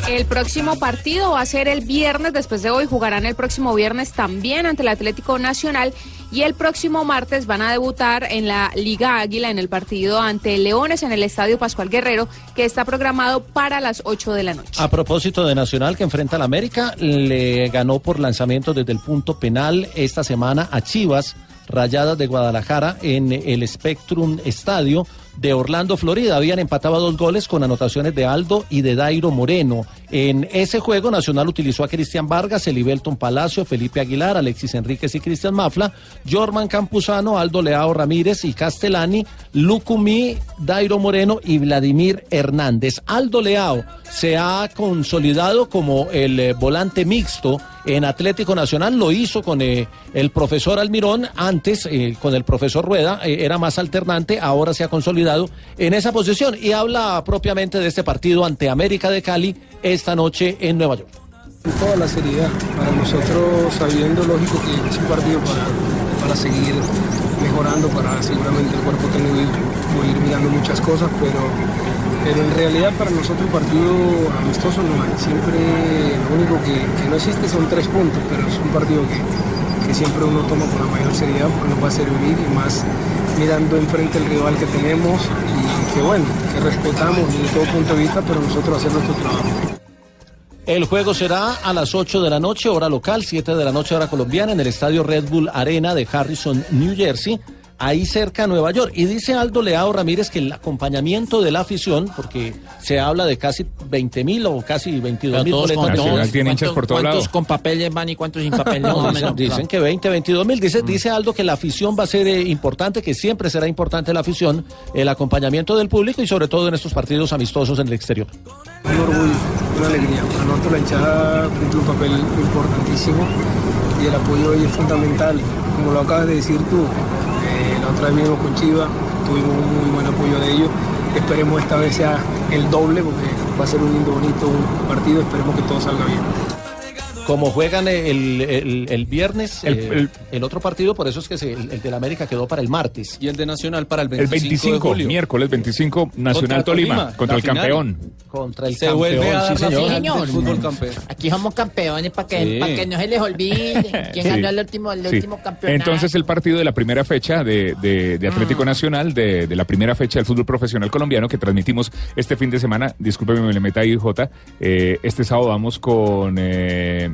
El próximo partido va a ser el viernes, después de hoy jugarán el próximo viernes también ante el Atlético Nacional y el próximo martes van a debutar en la Liga Águila en el partido ante Leones en el Estadio Pascual Guerrero que está programado para las 8 de la noche. A propósito de Nacional que enfrenta al América, le ganó por lanzamiento desde el punto penal esta semana a Chivas Rayadas de Guadalajara en el Spectrum Estadio de Orlando, Florida. Habían empatado dos goles con anotaciones de Aldo y de Dairo Moreno. En ese juego, Nacional utilizó a Cristian Vargas, Elibelton Palacio, Felipe Aguilar, Alexis Enríquez y Cristian Mafla, Jorman Campuzano, Aldo Leao Ramírez y Castellani, Lucumí, Dairo Moreno y Vladimir Hernández. Aldo Leao se ha consolidado como el eh, volante mixto en Atlético Nacional, lo hizo con eh, el profesor Almirón, antes eh, con el profesor Rueda, era más alternante, ahora se ha consolidado en esa posición y habla propiamente de este partido ante América de Cali esta noche en Nueva York. Toda la seriedad. Para nosotros, sabiendo, lógico, que es un partido para, para seguir mejorando, para seguramente el cuerpo técnico ir, ir mirando muchas cosas, pero, pero en realidad para nosotros un partido amistoso no hay. Siempre lo único que, que no existe son tres puntos, pero es un partido que, que siempre uno toma con la mayor seriedad porque nos va a servir y más mirando enfrente el rival que tenemos y que bueno, que respetamos desde todo punto de vista, pero nosotros hacer nuestro trabajo. El juego será a las 8 de la noche, hora local, 7 de la noche, hora colombiana, en el estadio Red Bull Arena de Harrison, New Jersey, ahí cerca a Nueva York. Y dice Aldo Leao Ramírez que el acompañamiento de la afición, porque se habla de casi 20 mil o casi 22 mil boletos. con- por todos ¿Cuántos lados. con papeles van y cuántos sin papel? No, dicen, dicen que 20, 22 mil. Dice, dice Aldo que la afición va a ser eh, importante, que siempre será importante la afición, el acompañamiento del público y sobre todo en estos partidos amistosos en el exterior. Un orgullo, una alegría. Para nosotros la hinchada cumple un papel importantísimo y el apoyo hoy es fundamental. Como lo acabas de decir tú, eh, la otra vez vinimos con Chiva, tuvimos un muy buen apoyo de ellos. Esperemos esta vez sea el doble porque va a ser un lindo, bonito un partido. Esperemos que todo salga bien. Como juegan el, el- el viernes El- eh, el- el, otro partido, por eso es que se- el, el del América quedó para el martes. Y el de Nacional para el El 25, 25, de julio. miércoles 25, Nacional Contra Tolima, Tolima, contra el final. campeón. Contra el Se campeón, vuelve a sí, dar la señor. fútbol campeón. Aquí somos campeones para que, Sí. que no se les olvide quién Sí. ganó el último, el Sí. último campeonato. Entonces el partido de la primera fecha de, de- de Atlético Nacional, de, de la primera fecha del fútbol profesional colombiano que transmitimos este fin de semana, discúlpeme, me le meta ahí J, eh, este sábado vamos con... eh,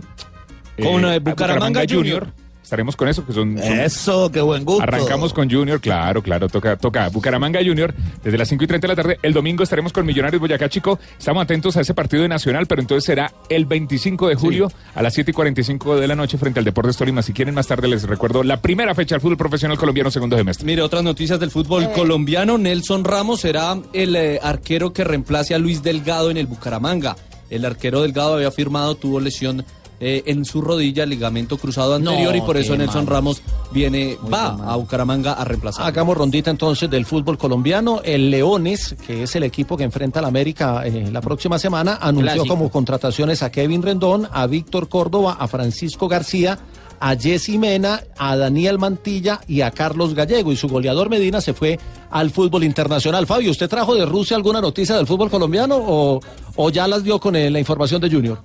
Con, eh, Bucaramanga Junior. Estaremos con eso, que son... son- Eso, qué buen gusto. Arrancamos con Junior, claro, claro, toca, toca Bucaramanga Junior desde las 5 y 30 de la tarde. El domingo estaremos con Millonarios Boyacá Chico. Estamos atentos a ese partido de Nacional, pero entonces será el 25 de julio a las 7 y 45 de la noche frente al Deportes Tolima. Si quieren más tarde les recuerdo la primera fecha del fútbol profesional colombiano segundo semestre. Mire, otras noticias del fútbol colombiano. Nelson Ramos será el eh, arquero que reemplace a Luis Delgado en el Bucaramanga. El arquero Delgado había firmado, tuvo lesión eh, en su rodilla, ligamento cruzado anterior, No, y por eso Nelson mal. Ramos viene, va a Bucaramanga a reemplazar. Hagamos rondita entonces del fútbol colombiano. El Leones, que es el equipo que enfrenta al América eh, la próxima semana, anunció Clásico. como contrataciones a Kevin Rendón, a Víctor Córdoba, a Francisco García, a Jessy Mena, a Daniel Mantilla y a Carlos Gallego. Y su goleador Medina se fue al fútbol internacional. Fabio, ¿usted trajo de Rusia alguna noticia del fútbol colombiano o, o ya las dio con eh, la información de Junior?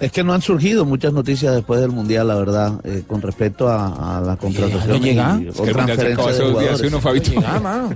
Es que no han surgido muchas noticias después del Mundial, la verdad, eh, con respecto a, a la contratación llega. y Es o que el Mundial se transferencia acabó de días, jugadores. ¿sí o no, Fabito? Mano.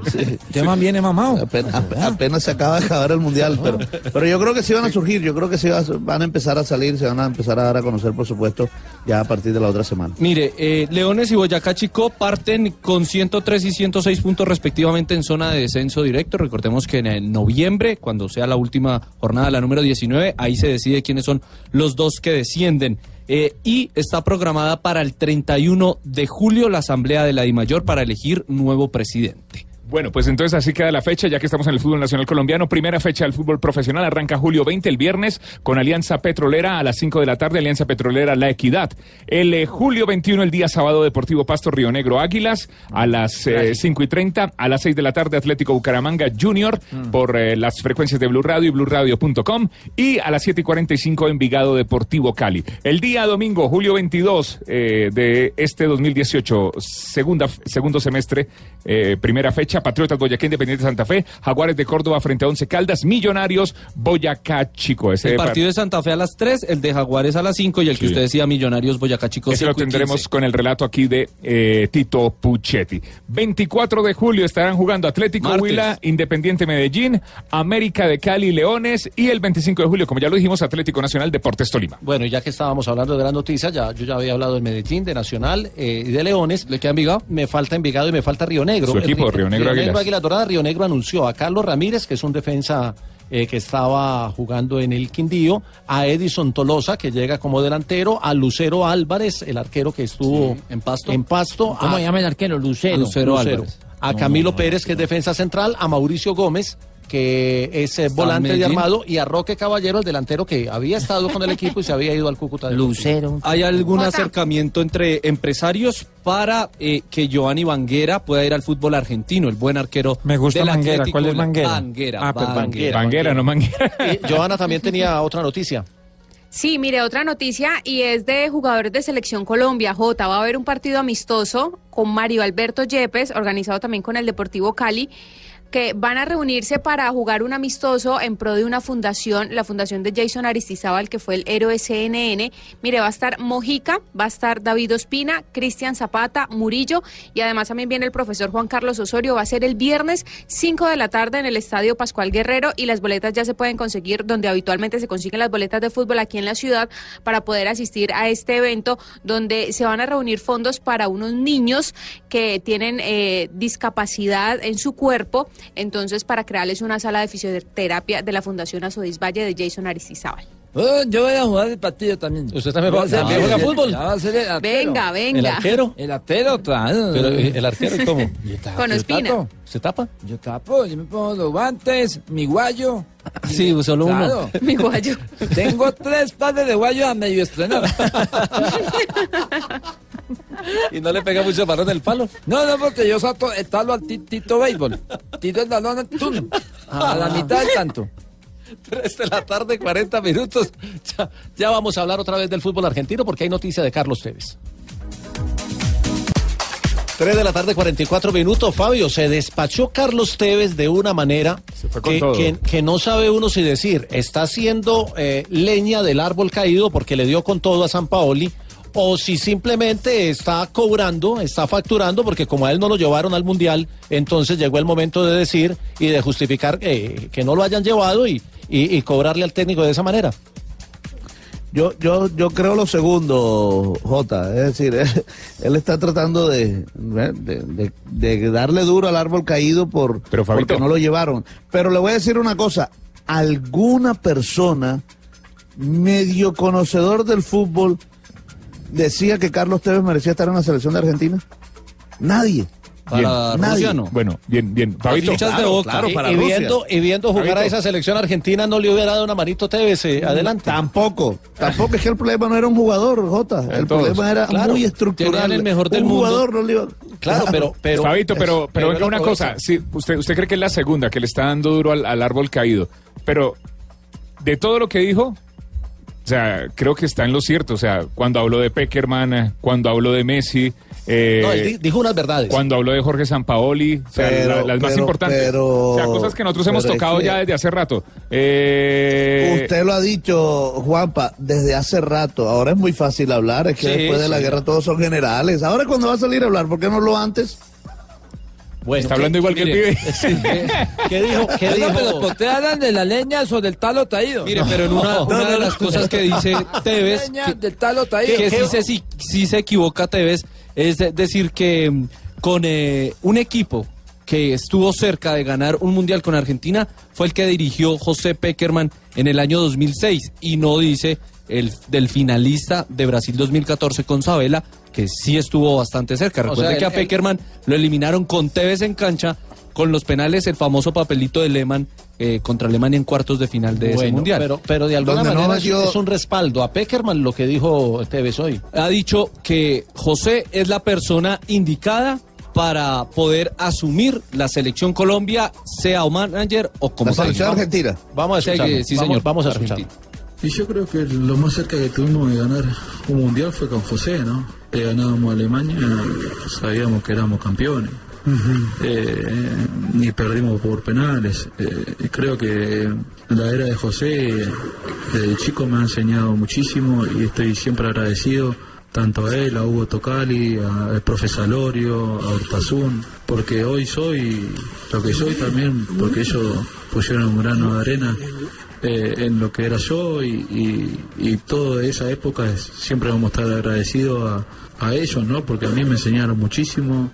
Sí, mantiene mamado. Apenas, ape- apenas se acaba de acabar el mundial, pero, pero yo creo que sí van a surgir, yo creo que sí van a empezar a salir, se van a empezar a dar a conocer, por supuesto, ya a partir de la otra semana. Mire, eh, Leones y Boyacá Chico parten con 103 y 106 puntos respectivamente en zona de descenso directo. Recordemos que en el noviembre, cuando sea la última jornada, la número 19, ahí se decide quiénes son los dos que descienden. Eh, y está programada para el 31 de julio la asamblea de la DIMAYOR para elegir nuevo presidente. Bueno, pues entonces así queda la fecha, ya que estamos en el fútbol nacional colombiano. Primera fecha del fútbol profesional arranca julio 20, el viernes, con Alianza Petrolera a las 5 de la tarde, Alianza Petrolera La Equidad. El eh, julio 21, el día sábado, Deportivo Pasto Río Negro Águilas, a las eh, 5 y 30, a las 6 de la tarde, Atlético Bucaramanga Junior, por eh, las frecuencias de Blue Radio y BlueRadio.com, y a las 7 y 45, Envigado Deportivo Cali. El día domingo, julio 22 eh, de este 2018, segunda, segundo semestre, eh, primera fecha, Patriotas Boyacá Independiente Santa Fe, Jaguares de Córdoba frente a Once Caldas, Millonarios, Boyacá Chico. Ese El par- partido de Santa Fe a las 3, el de Jaguares a las 5 y el que usted decía Millonarios Boyacá Chico Ese lo 5 y tendremos 15. con el relato aquí de eh, Tito Puchetti. 24 de julio estarán jugando Atlético Martes. Huila, Independiente Medellín, América de Cali, Leones y el 25 de julio, como ya lo dijimos, Atlético Nacional Deportes Tolima. Bueno, y ya que estábamos hablando de gran noticia, ya, yo ya había hablado de Medellín, de Nacional eh, y de Leones. ¿Le queda Envigado? Me falta Envigado y me falta Río Negro. Su equipo, Río Negro Águilas. Águilas Doradas. Río Negro anunció a Carlos Ramírez, que es un defensa eh, que estaba jugando en el Quindío, a Edison Tolosa, que llega como delantero, a Lucero Álvarez, el arquero que estuvo Sí, en Pasto. En Pasto ¿Cómo a- llama el arquero? Lucero. Lucero Álvarez. A Camilo Pérez, que es defensa central, a Mauricio Gómez, que es eh, volante de armado, y a Roque Caballero, el delantero que había estado con el equipo y se había ido al Cúcuta. Lucero. ¿Hay algún acercamiento entre empresarios para eh, que Giovanni Banguera pueda ir al fútbol argentino, el buen arquero Me gusta. Atlético ¿Cuál es Huila? Banguera? Banguera, Ah, pues Banguera. Banguera, no Manguera. Y Johanna también tenía otra noticia. Sí, mire, otra noticia y es de jugadores de Selección Colombia. J, va a haber un partido amistoso con Mario Alberto Yepes, organizado también con el Deportivo Cali que van a reunirse para jugar un amistoso en pro de una fundación, la fundación de Jason Aristizábal, que fue el héroe CNN. Mire, va a estar Mojica, va a estar David Ospina, Cristian Zapata, Murillo y además también viene el profesor Juan Carlos Osorio. Va a ser el viernes 5 de la tarde en el Estadio Pascual Guerrero y las boletas ya se pueden conseguir donde habitualmente se consiguen las boletas de fútbol aquí en la ciudad para poder asistir a este evento donde se van a reunir fondos para unos niños que tienen eh, discapacidad en su cuerpo entonces para crearles una sala de fisioterapia de la Fundación Azodis Valle de Jason Aristizábal. Oh, yo voy a jugar el partido también. ¿Usted también va- a ser- también juega fútbol? Ya va a ser el arquero. Venga, venga. ¿El arquero? El arquero, claro. Pero el arquero, ¿cómo? Yo tapo, Con tapo. ¿Se tapa? Yo tapo, yo me pongo los guantes, mi guayo. Sí, solo uno. Mi guayo. Tengo tres pares de guayo a medio estrenar. ¿Y no le pega mucho balón el palo? No, no, porque yo el talo al ti- Tito Béisbol. Tiro el balón al a la mitad del tanto. 3 de la tarde, 40 minutos. Ya, ya vamos a hablar otra vez del fútbol argentino porque hay noticia de Carlos Tevez. 3 de la tarde, 44 minutos. Fabio, se despachó Carlos Tevez de una manera que- que no sabe uno si decir, está haciendo eh, leña del árbol caído porque le dio con todo a San Paoli, o si simplemente está cobrando, está facturando, porque como a él no lo llevaron al Mundial, entonces llegó el momento de decir y de justificar eh, que no lo hayan llevado y, y- y cobrarle al técnico de esa manera. Yo, yo, yo creo lo segundo, Jota. Es decir, él, él está tratando de, de, de- de darle duro al árbol caído por, Pero, Fabito. porque no lo llevaron. Pero le voy a decir una cosa. Alguna persona medio conocedor del fútbol decía que Carlos Tevez merecía estar en la selección de Argentina. Nadie. Para. Rusia no. Bueno, bien, bien. Fabito. Fichas de Claro, boca. claro, y, para y Rusia. viendo, y viendo jugar Fabito. a esa selección argentina no le hubiera dado una manito Tevez eh, adelante. Tampoco, tampoco es que el problema no era un jugador, Jota. El problema era Claro, muy estructural. el mejor del un mundo. jugador no le iba- Claro, pero, pero Fabito, pero, pero, venga una cosa. Sí, usted, usted cree que es la segunda que le está dando duro al, al árbol caído. Pero de todo lo que dijo, o sea, creo que está en lo cierto. O sea, cuando habló de Peckerman, cuando habló de Messi. eh, No, él dijo unas verdades. Cuando habló de Jorge Sampaoli, o sea, la- las más importantes. pero- o sea, cosas que nosotros hemos tocado que- ya desde hace rato. Eh, Usted lo ha dicho, Juanpa, desde hace rato. Ahora es muy fácil hablar. Es que Sí, después de la guerra todos son generales. Ahora cuando va a salir a hablar. ¿Por qué no lo antes? Bueno, está ¿qué- hablando igual que el pibe. ¿Qué dijo? ¿Qué dijo? ¿por qué hablan de la leña o del talo taído? Mire, pero en una, No, una no, de no, las no. cosas que dice Tevez, leña que, del talo taído. que sí se, sí se equivoca Tevez, es de- decir que mm, con eh, un equipo que estuvo cerca de ganar un mundial con Argentina fue el que dirigió José Peckerman en el año 2006 y no dice el del finalista de Brasil 2014 con Sabela que sí estuvo bastante cerca. O Recuerde sea, que a el- Peckerman lo eliminaron con Tevez en cancha con los penales el famoso papelito de Lehmann eh, contra Alemania en cuartos de final de ese Bueno, mundial. Pero, pero de alguna Donde manera es- metió- es un respaldo a Peckerman lo que dijo Tevez hoy. ha dicho que José es la persona indicada para poder asumir la selección Colombia, sea o manager o como La selección argentina. Vamos a que- sí, señor. vamos a Argentina. escucharlo. Y yo creo que lo más cerca que tuvimos de ganar un mundial fue con José, ¿no? Le ganábamos a Alemania, sabíamos que éramos campeones. Eh, ni perdimos por penales. Eh, creo que la era de José, desde chico me ha enseñado muchísimo y estoy siempre agradecido tanto a él, a Hugo Tocali, al profesor Lorio, a Ortazún, porque hoy soy lo que soy también, porque ellos pusieron un grano de arena eh, en lo que era yo y, y, y toda esa época es- siempre vamos a estar agradecidos a, a ellos, ¿no? Porque a mí me enseñaron muchísimo.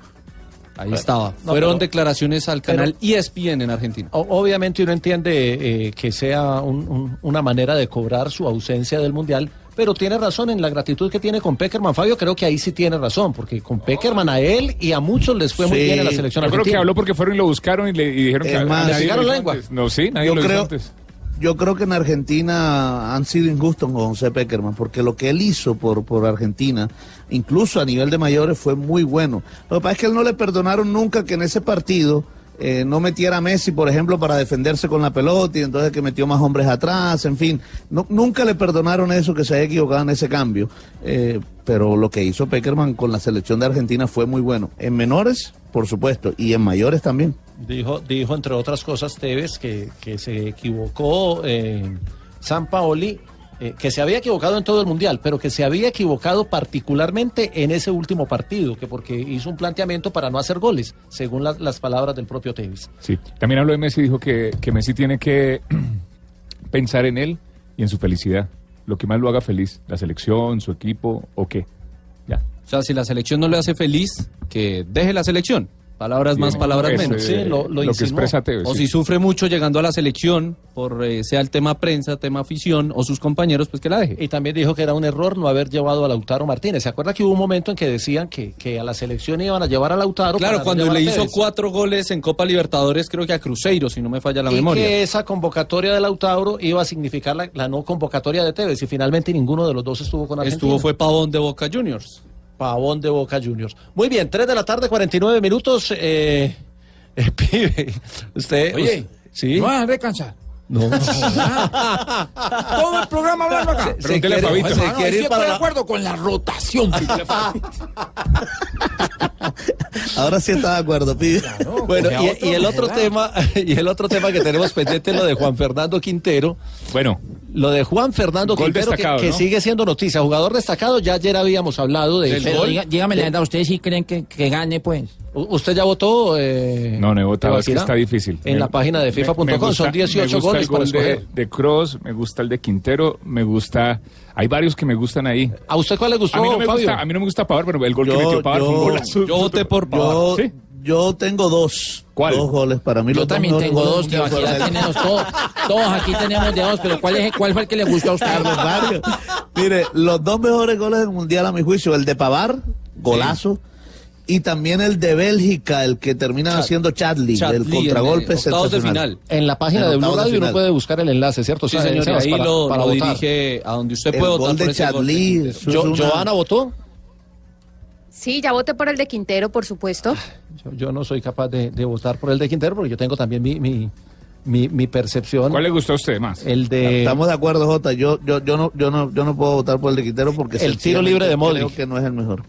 Ahí estaba. No, Fueron pero- declaraciones al canal E ESPN en Argentina. O- Obviamente uno entiende eh, que sea un- un- una manera de cobrar su ausencia del Mundial, pero tiene razón en la gratitud que tiene con Peckerman. Fabio, creo que ahí sí tiene razón, porque con Peckerman a él y a muchos les fue muy bien en la selección Yo creo que argentina. habló porque fueron y lo buscaron y le y dijeron que Es más, nadie ¿le lengua? antes. No, sí, nadie Yo lo hizo creo, antes. Yo creo que en Argentina han sido injustos con José Peckerman, porque lo que él hizo por, por Argentina, incluso a nivel de mayores, fue muy bueno. Lo que pasa es que él no le perdonaron nunca que en ese partido eh, no metiera a Messi, por ejemplo, para defenderse con la pelota y entonces que metió más hombres atrás, en fin. Nunca le perdonaron eso, que se haya equivocado en ese cambio. Eh, pero lo que hizo Peckerman con la selección de Argentina fue muy bueno. En menores, por supuesto, y en mayores también. Dijo, dijo entre otras cosas Tevez que, que se equivocó eh, San Paoli, eh, que se había equivocado en todo el mundial, pero que se había equivocado particularmente en ese último partido, que porque hizo un planteamiento para no hacer goles, según la- las palabras del propio Tevez. Sí, también habló de Messi, dijo que, que Messi tiene que pensar en él y en su felicidad. Lo que más lo haga feliz, la selección, su equipo o qué. O sea, si la selección no le hace feliz, que deje la selección. Palabras más, palabras eso, menos. eh, lo- lo lo que expresa Tevez, O sí. si sufre mucho llegando a la selección, por eh, sea el tema prensa, tema afición o sus compañeros, pues que la deje. Y también dijo que era un error no haber llevado a Lautaro Martínez. ¿Se acuerda que hubo un momento en que decían que, que a la selección iban a llevar a Lautaro? Claro, para cuando le hizo cuatro goles en Copa Libertadores, creo que a Cruzeiro, si no me falla la y memoria. que esa convocatoria de Lautaro iba a significar la, la no convocatoria de Tevez y finalmente ninguno de los dos estuvo con Argentina. Estuvo fue Pavón de Boca Juniors. Pavón de Boca Juniors. Muy bien, 3 de la tarde, 49 minutos. Eh, eh, pibe, usted... Oye, usted- ¿sí? no vas a descansar. No. Todo el programa hablando acá. Se- se quiere- Fabito. se no, quiere sí ir estoy para de la- acuerdo con la rotación. Ahora sí está de acuerdo, pibe. Bueno, y, otro, y el otro ¿verdad? tema, y el otro tema que tenemos pendiente es lo de Juan Fernando Quintero. Bueno. Lo de Juan Fernando Gol Quintero, que- destacado, que, ¿no? sigue siendo noticia. Jugador destacado, ya ayer habíamos hablado de dígame la verdad, ¿ustedes sí creen que, que gane, pues? ¿Usted ya votó? Eh, No, no he votado, es que está difícil. En Me- la página de FIFA.com son 18 me gusta goles el gol de, escoger. de Cross, me gusta el de Quintero, me gusta... Hay varios que me gustan ahí. ¿A usted cuál le gustó, a mí no me Fabio? gusta, a mí no me gusta Pavard, pero el gol que Yo- metió Pavard fue un golazo. Yo voté por Yo, ¿Sí? yo tengo dos. ¿Cuál? Dos goles para mí. Yo los también tengo goles dos, tío, aquí ya tenemos todos. Todos aquí tenemos de dos, pero ¿cuál, es, ¿cuál fue el que le gustó a usted? Mire, los dos mejores goles del mundial a mi juicio, el de Pavar, golazo, y también el de Bélgica, el que termina Chad- haciendo Chadli, Chadli el contragolpe octavos de final. En la página En de Blue de Radio uno puede buscar el enlace, ¿cierto? Sí, señor, ahí para, lo, para lo votar. dirige a donde usted El puede votar de por ese gol Chadli, ¿Joana votó? Sí, ya voté por el de Quintero, por supuesto. Yo, yo no soy capaz de, de votar por el de Quintero porque yo tengo también mi, mi, mi, mi percepción. ¿Cuál le gustó a usted más? El de... Estamos de acuerdo, Jota. Yo, yo, yo, no, yo, no, yo no puedo votar por el de Quintero porque El tiro libre de Modric. Creo que no es el mejor.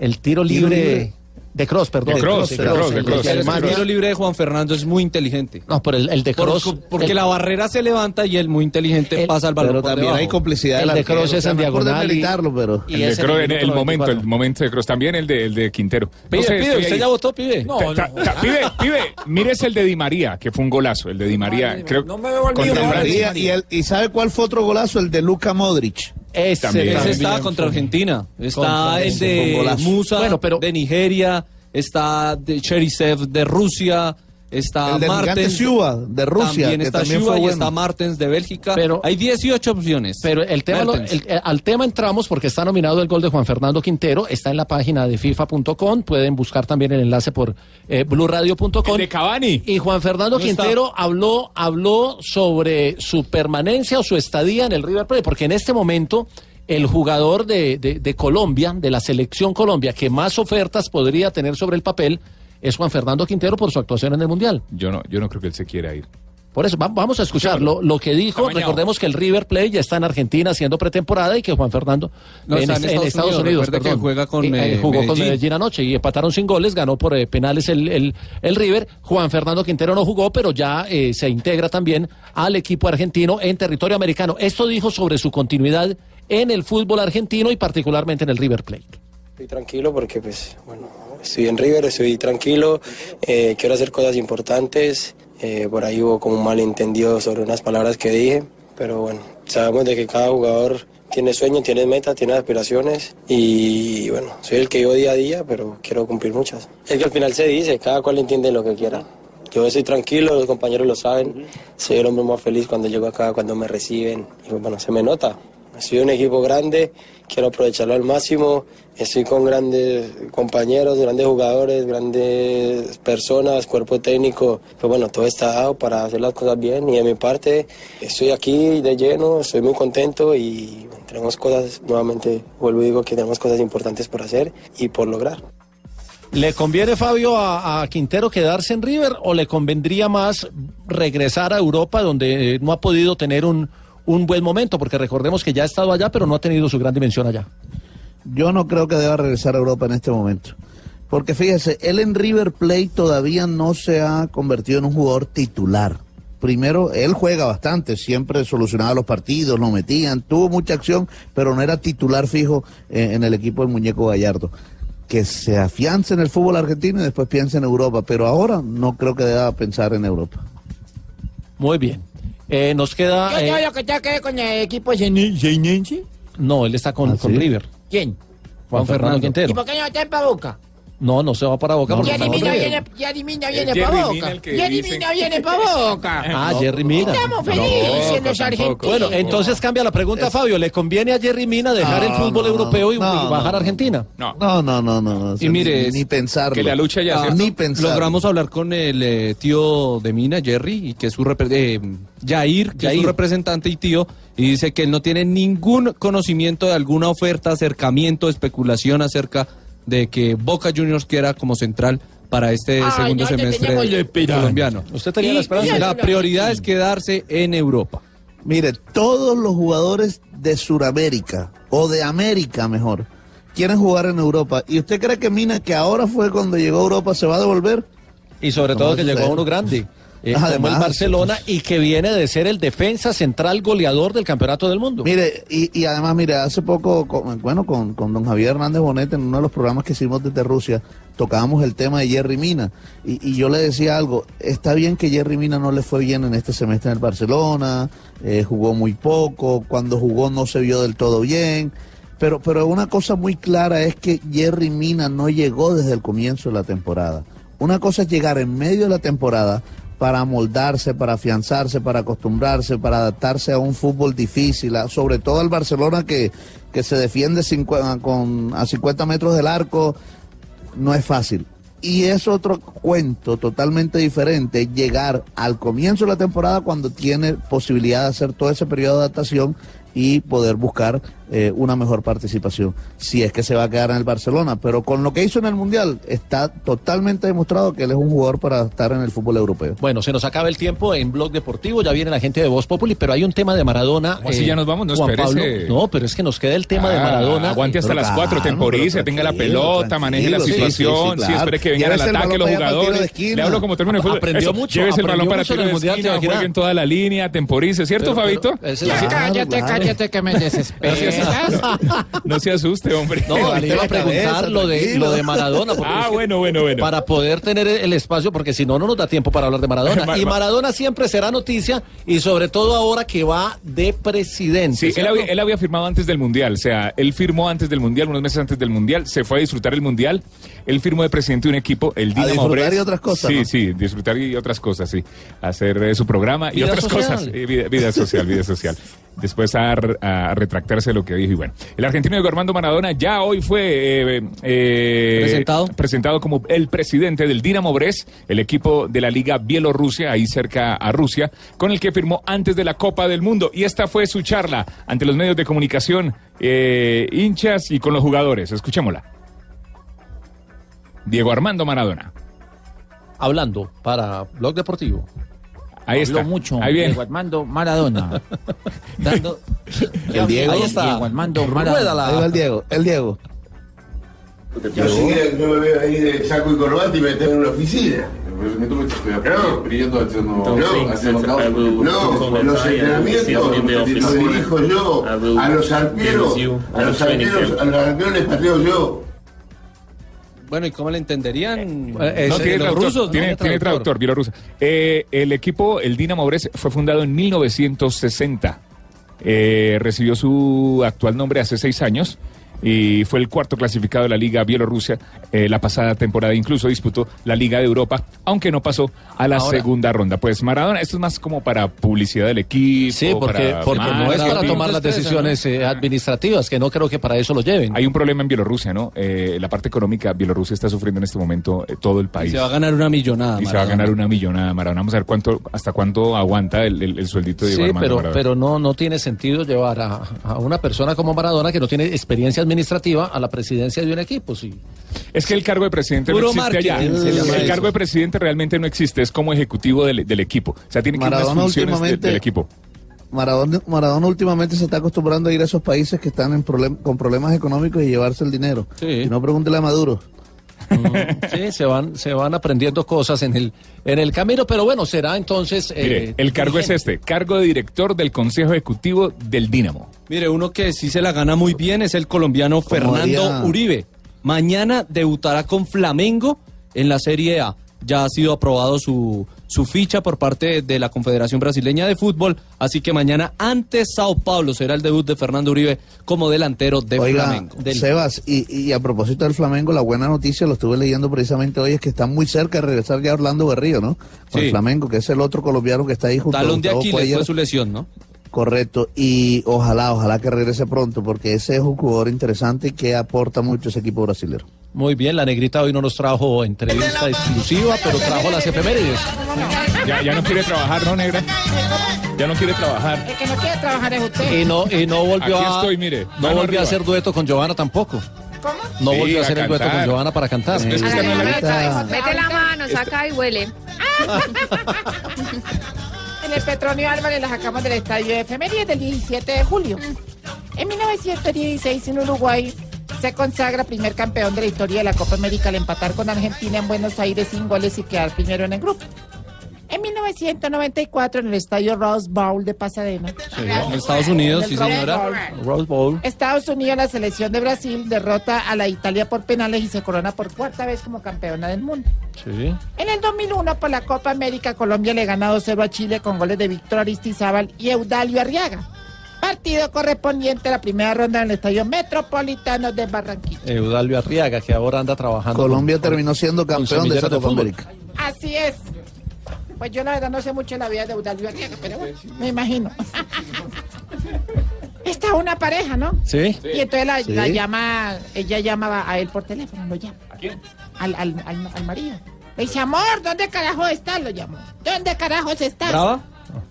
El tiro libre. De Cross, perdón. De Kroos, de de el de el tiro libre de Juan Fernando es muy inteligente. No, pero el, el de Por- Cross... porque el- la barrera se levanta y él muy inteligente El- pasa el balón Pero por también debajo. hay complicidad El de Kroos es en no es por diagonal y- pero... y El de es en el el, momento, 94. el momento de Cross. También el de, el de Quintero. No Pibe, sé, pibe, ¿usted ahí. ya votó, pibe? No, Ta- no. ta- pibe, pibe, mírese el de Di María, que fue un golazo. El de Di María, creo. No me veo el contra mío, y, el- ¿Y sabe cuál fue otro golazo? El de Luka Modric. Ese También. Ese también está contra. Argentina. Está Contra el de. Musa Bueno, pero- de Nigeria. Está de Cherisev de Rusia. Está El del gigante Martens. Siuba, de Rusia, También que está también y bueno. está Martens de Bélgica. Pero- Hay 18 opciones. Pero el tema, lo- el- el- al tema entramos porque está nominado el gol de Juan Fernando Quintero, está en la página de FIFA.com, pueden buscar también el enlace por eh, blurradio.com. De Cavani. Y Juan Fernando No está. Quintero habló, habló sobre su permanencia o su estadía en el River Plate, porque en este momento el jugador de, de- de Colombia, de la selección Colombia, que más ofertas podría tener sobre el papel, es Juan Fernando Quintero por su actuación en el Mundial. Yo no, yo no creo que él se quiera ir. Por eso, va- vamos a escuchar lo, lo que dijo. Recordemos que el River Plate ya está en Argentina haciendo pretemporada y que Juan Fernando No, está en Estados Unidos, que perdón. juega con, Y, eh, jugó con Medellín. Medellín anoche y empataron sin goles, ganó por eh, penales el, el, el River. Juan Fernando Quintero no jugó, pero ya eh, se integra también al equipo argentino en territorio americano. Esto dijo sobre su continuidad en el fútbol argentino y particularmente en el River Plate. Estoy tranquilo porque, pues, bueno, estoy en River, estoy tranquilo, eh, quiero hacer cosas importantes. eh, por ahí hubo como un malentendido sobre unas palabras que dije, pero bueno, sabemos de que cada jugador tiene sueños, tiene metas, tiene aspiraciones y bueno, soy el que vivo día a día, pero quiero cumplir muchas. Es que al final se dice, cada cual entiende lo que quiera. Yo estoy tranquilo, los compañeros lo saben, soy el hombre más feliz cuando llego acá, cuando me reciben y bueno, se me nota. Soy un equipo grande, quiero aprovecharlo al máximo. Estoy con grandes compañeros, grandes jugadores, grandes personas, cuerpo técnico. Pues bueno, todo está dado para hacer las cosas bien y de mi parte estoy aquí de lleno, estoy muy contento y tenemos cosas, nuevamente vuelvo y digo que tenemos cosas importantes por hacer y por lograr. ¿Le conviene, Fabio, a, Quintero quedarse en River o le convendría más regresar a Europa donde eh, no ha podido tener un, un buen momento? Porque recordemos que ya ha estado allá, pero no ha tenido su gran dimensión allá. Yo no creo que deba regresar a Europa en este momento. Porque fíjese, él en River Plate todavía no se ha convertido en un jugador titular. Primero, él juega bastante, siempre solucionaba los partidos, lo metían, tuvo mucha acción, pero no era titular fijo eh, en el equipo del muñeco Gallardo. Que se afiance en el fútbol argentino y después piense en Europa, pero ahora no creo que deba pensar en Europa. Muy bien. Eh, nos queda... Yo, yo eh, lo que ya quedé con el equipo Zeinense. no, él está con, ¿Ah, con sí? River. ¿Quién? Juan, Fernando ¿Y Quintero. por qué no está en Boca? No, no se va para Boca. porque Jerry Mina River. viene, Jerry Mina viene para Boca. Jerry dicen- Mina viene para Boca. Ah, Jerry Mina. Estamos felices los argentinos. Bueno, entonces cambia la pregunta, Fabio. ¿Le conviene a Jerry Mina dejar No, el fútbol no, europeo y, no, y bajar no. a Argentina? No. No, no, no, no. no, Y mire, ni, ni pensarlo. que la lucha ya, Ah. Ni pensarlo. Logramos hablar con el eh, tío de Mina, Jerry, y que es su eh, Jair, que es su representante y tío, y dice que él no tiene ningún conocimiento de alguna oferta, acercamiento, especulación acerca de que Boca Juniors quiera como central para este Ay, segundo no, semestre colombiano. Usted tenía Y la esperanza. La prioridad es quedarse en Europa. Mire, todos los jugadores de Sudamérica, o de América mejor, quieren jugar en Europa. ¿Y usted cree que Mina, que ahora fue cuando llegó a Europa, se va a devolver? Y sobre No todo que llegó a uno grande. Eh, como Además, el Barcelona y que viene de ser el defensa central goleador del campeonato del mundo. Mire, y, y además, mire, hace poco, con- bueno, con, con don Javier Hernández Bonet, en uno de los programas que hicimos desde Rusia, tocábamos el tema de Jerry Mina. Y, y yo le decía algo, está bien que Jerry Mina no le fue bien en este semestre en el Barcelona, eh, jugó muy poco, cuando jugó no se vio del todo bien. Pero, pero una cosa muy clara es que Jerry Mina no llegó desde el comienzo de la temporada. Una cosa es llegar en medio de la temporada para amoldarse, para afianzarse, para acostumbrarse, para adaptarse a un fútbol difícil, sobre todo al Barcelona que, que se defiende cincu- con, a 50 metros del arco, no es fácil. Y es otro cuento totalmente diferente llegar al comienzo de la temporada cuando tiene posibilidad de hacer todo ese periodo de adaptación y poder buscar eh, una mejor participación, si es que se va a quedar en el Barcelona. Pero con lo que hizo en el Mundial, está totalmente demostrado que él es un jugador para estar en el fútbol europeo. Bueno, se nos acaba el tiempo en Blog Deportivo, ya viene la gente de Voz Populi, pero hay un tema de Maradona. ¿Cómo así ya nos vamos? No, Juan espérese. Pablo. No, pero es que nos queda el tema de Ah, Maradona. Aguante hasta Pero las cuatro, temporice, tenga la pelota, maneje la situación, sí, sí, sí, claro. espere que vengan al ataque los jugadores. de. Le hablo como término de fútbol. Aprendió Eso, mucho, Llévese el balón para mucho tiro en el de Mundial, esquina, jueguen toda la línea, temporice, ¿cierto, Pero- pero Fabito? cállate, cállate que me desesperas. No se asuste, hombre. No, le iba a preguntar lo de, lo de Maradona. Ah, es que bueno, bueno, bueno. Para poder tener el espacio, porque si no, no nos da tiempo para hablar de Maradona. Ma- Y ma- Maradona siempre será noticia, y sobre todo ahora que va de presidente. Sí, él había, él había firmado antes del Mundial, o sea, él firmó antes del Mundial, unos meses antes del Mundial, se fue a disfrutar el Mundial, él firmó de presidente de un equipo, el Dinamo disfrutar Brest. y otras cosas, Sí, ¿no? sí, disfrutar y otras cosas, sí, hacer eh, su programa y otras social. cosas, eh, vida, vida social, vida social. Después a, a retractarse de lo que dijo y bueno, el argentino Diego Armando Maradona ya hoy fue eh, eh, Presentado. presentado como el presidente del Dinamo Brest, el equipo de la Liga Bielorrusia, ahí cerca a Rusia, con el que firmó antes de la Copa del Mundo. Y esta fue su charla ante los medios de comunicación, eh, hinchas y con los jugadores. Escuchémosla. Diego Armando Maradona. Hablando para Blog Deportivo. Ahí Habló está. mucho Ahí viene. Diego Armando Maradona. Dando... El Diego. Ahí está. Diego Armando Maradona. Ahí va el Diego, el Diego. Yo seguía que yo me veo ahí de saco y corbata y me tengo en una oficina. No, no, los entrenamientos los dirijo yo, a los arqueros, a los arqueros, a los arqueros les pateo yo. Bueno, ¿y cómo le entenderían? No, Eh, tiene los traductor, rusos, ¿no? tiene, tiene traductor, bielorruso. Eh, el equipo, el Dinamo Brest, fue fundado en 1960. Eh, recibió su actual nombre hace seis años y fue el cuarto clasificado de la Liga Bielorrusia. Eh, la pasada temporada incluso disputó la Liga de Europa, aunque no pasó a la Ahora- segunda ronda. Pues Maradona, esto es más como para publicidad del equipo. Sí, porque, para porque no es para tomar las decisiones eh, administrativas, que no creo que para eso lo lleven. Hay un problema en Bielorrusia, ¿no? Eh, la parte económica, Bielorrusia está sufriendo en este momento eh, todo el Y país. se va a ganar una millonada. Y se va a ganar una millonada Maradona. Vamos a ver cuánto, hasta cuánto aguanta el, el- el sueldito de Sí, Diego Armando pero, Maradona. pero no, no tiene sentido llevar a, a una persona como Maradona que no tiene experiencia administrativa a la presidencia de un equipo. Sí. Es que el cargo de presidente Puro no existe allá. El eso. cargo de presidente realmente no existe, es como ejecutivo del, del equipo. O sea, tiene que unas Maradona funciones de- últimamente- del equipo. Maradona, Maradona últimamente se está acostumbrando a ir a esos países que están en problem- con problemas económicos y llevarse el dinero. Y no pregúntele a Maduro. Sí, se van, se van aprendiendo cosas en el, en el camino, pero bueno, será entonces. Mire, eh, el cargo es este, cargo de director del Consejo Ejecutivo del Dínamo. Mire, uno que sí se la gana muy bien es el colombiano Fernando haría- Uribe. Mañana debutará con Flamengo en la Serie A. Ya ha sido aprobado su, su ficha por parte de la Confederación Brasileña de Fútbol, así que mañana ante Sao Paulo será el debut de Fernando Uribe como delantero de Oiga, Flamengo. Del- Sebas, y, y a propósito del Flamengo, la buena noticia, lo estuve leyendo precisamente hoy, es que está muy cerca de regresar ya Orlando Berrío, ¿no? Con Sí. el Flamengo, que es el otro colombiano que está ahí junto a Talón de Aquiles fue su lesión, ¿no? Correcto, y ojalá, ojalá que regrese pronto, porque ese es un jugador interesante y que aporta mucho a ese equipo brasilero. Muy bien, la negrita hoy no nos trajo entrevista exclusiva, pero trajo las efemérides. Ya, ya no quiere trabajar, ¿no, negra? Ya no quiere trabajar. El que no quiere trabajar es usted. Y no, y no volvió Aquí a. estoy, mire, No volvió arriba. a hacer dueto con Giovanna tampoco. ¿Cómo? No Sí, volvió a a hacer el dueto con Giovanna para cantar. Es que no. Mete la mano, saca y huele. En el Petronio Álvarez la sacamos del estadio de efemérides del 17 de julio. En 1916 en Uruguay se consagra primer campeón de la historia de la Copa América al empatar con Argentina en Buenos Aires sin goles y quedar primero en el grupo. En 1994 en el estadio Rose Bowl de Pasadena. en Estados Unidos, En sí el Rose señora. Bowl. Rose Bowl. Estados Unidos, la selección de Brasil, derrota a la Italia por penales y se corona por cuarta vez como campeona del mundo. Sí. En el 2001, por la Copa América, Colombia le ganó 2-0 a Chile con goles de Víctor Aristizábal y Eudalio Arriaga. Partido correspondiente a la primera ronda en el Estadio Metropolitano de Barranquilla. Eudalio Arriaga, que ahora anda trabajando. Colombia con- terminó siendo campeón de esa Copa. América. Así es. Pues yo la verdad no sé mucho la vida de Eudalio Arriaga, pero bueno, me imagino. Esta es una pareja, ¿no? Sí. Y entonces la, Sí. la llama, ella llamaba a él por teléfono, lo llama. ¿A quién? Al, al, al, al marido. Le dice, amor, ¿dónde carajo estás? Lo llamó. ¿Dónde carajos estás? ¿Brava?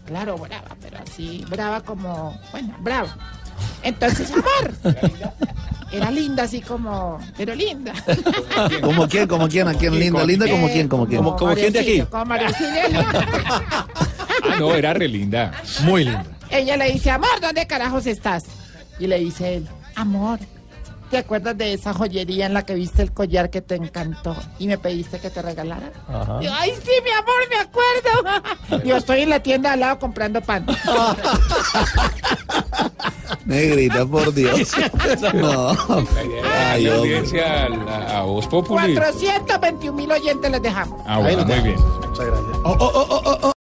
Claro, brava, pero así, brava como, bueno, brava. Entonces, amor. Era linda, así como, pero linda. ¿Como quién? ¿Como quién? ¿A quién? Linda, linda, como quién? Como quién? Como- como quién de aquí. Como. Ah, no, era re linda. Muy linda. Ella le dice, amor, ¿dónde carajos estás? Y le dice él, amor, ¿te acuerdas de esa joyería en la que viste el collar que te encantó y me pediste que te regalara? Ajá. Ay, sí, mi amor, me acuerdo. Yo estoy en la tienda al lado comprando pan. Negrita, por Dios. No. Ay, la audiencia a, a Voz Populi. 421 mil oyentes les dejamos. Ah, bueno, muy bien. Muchas gracias. Oh, oh,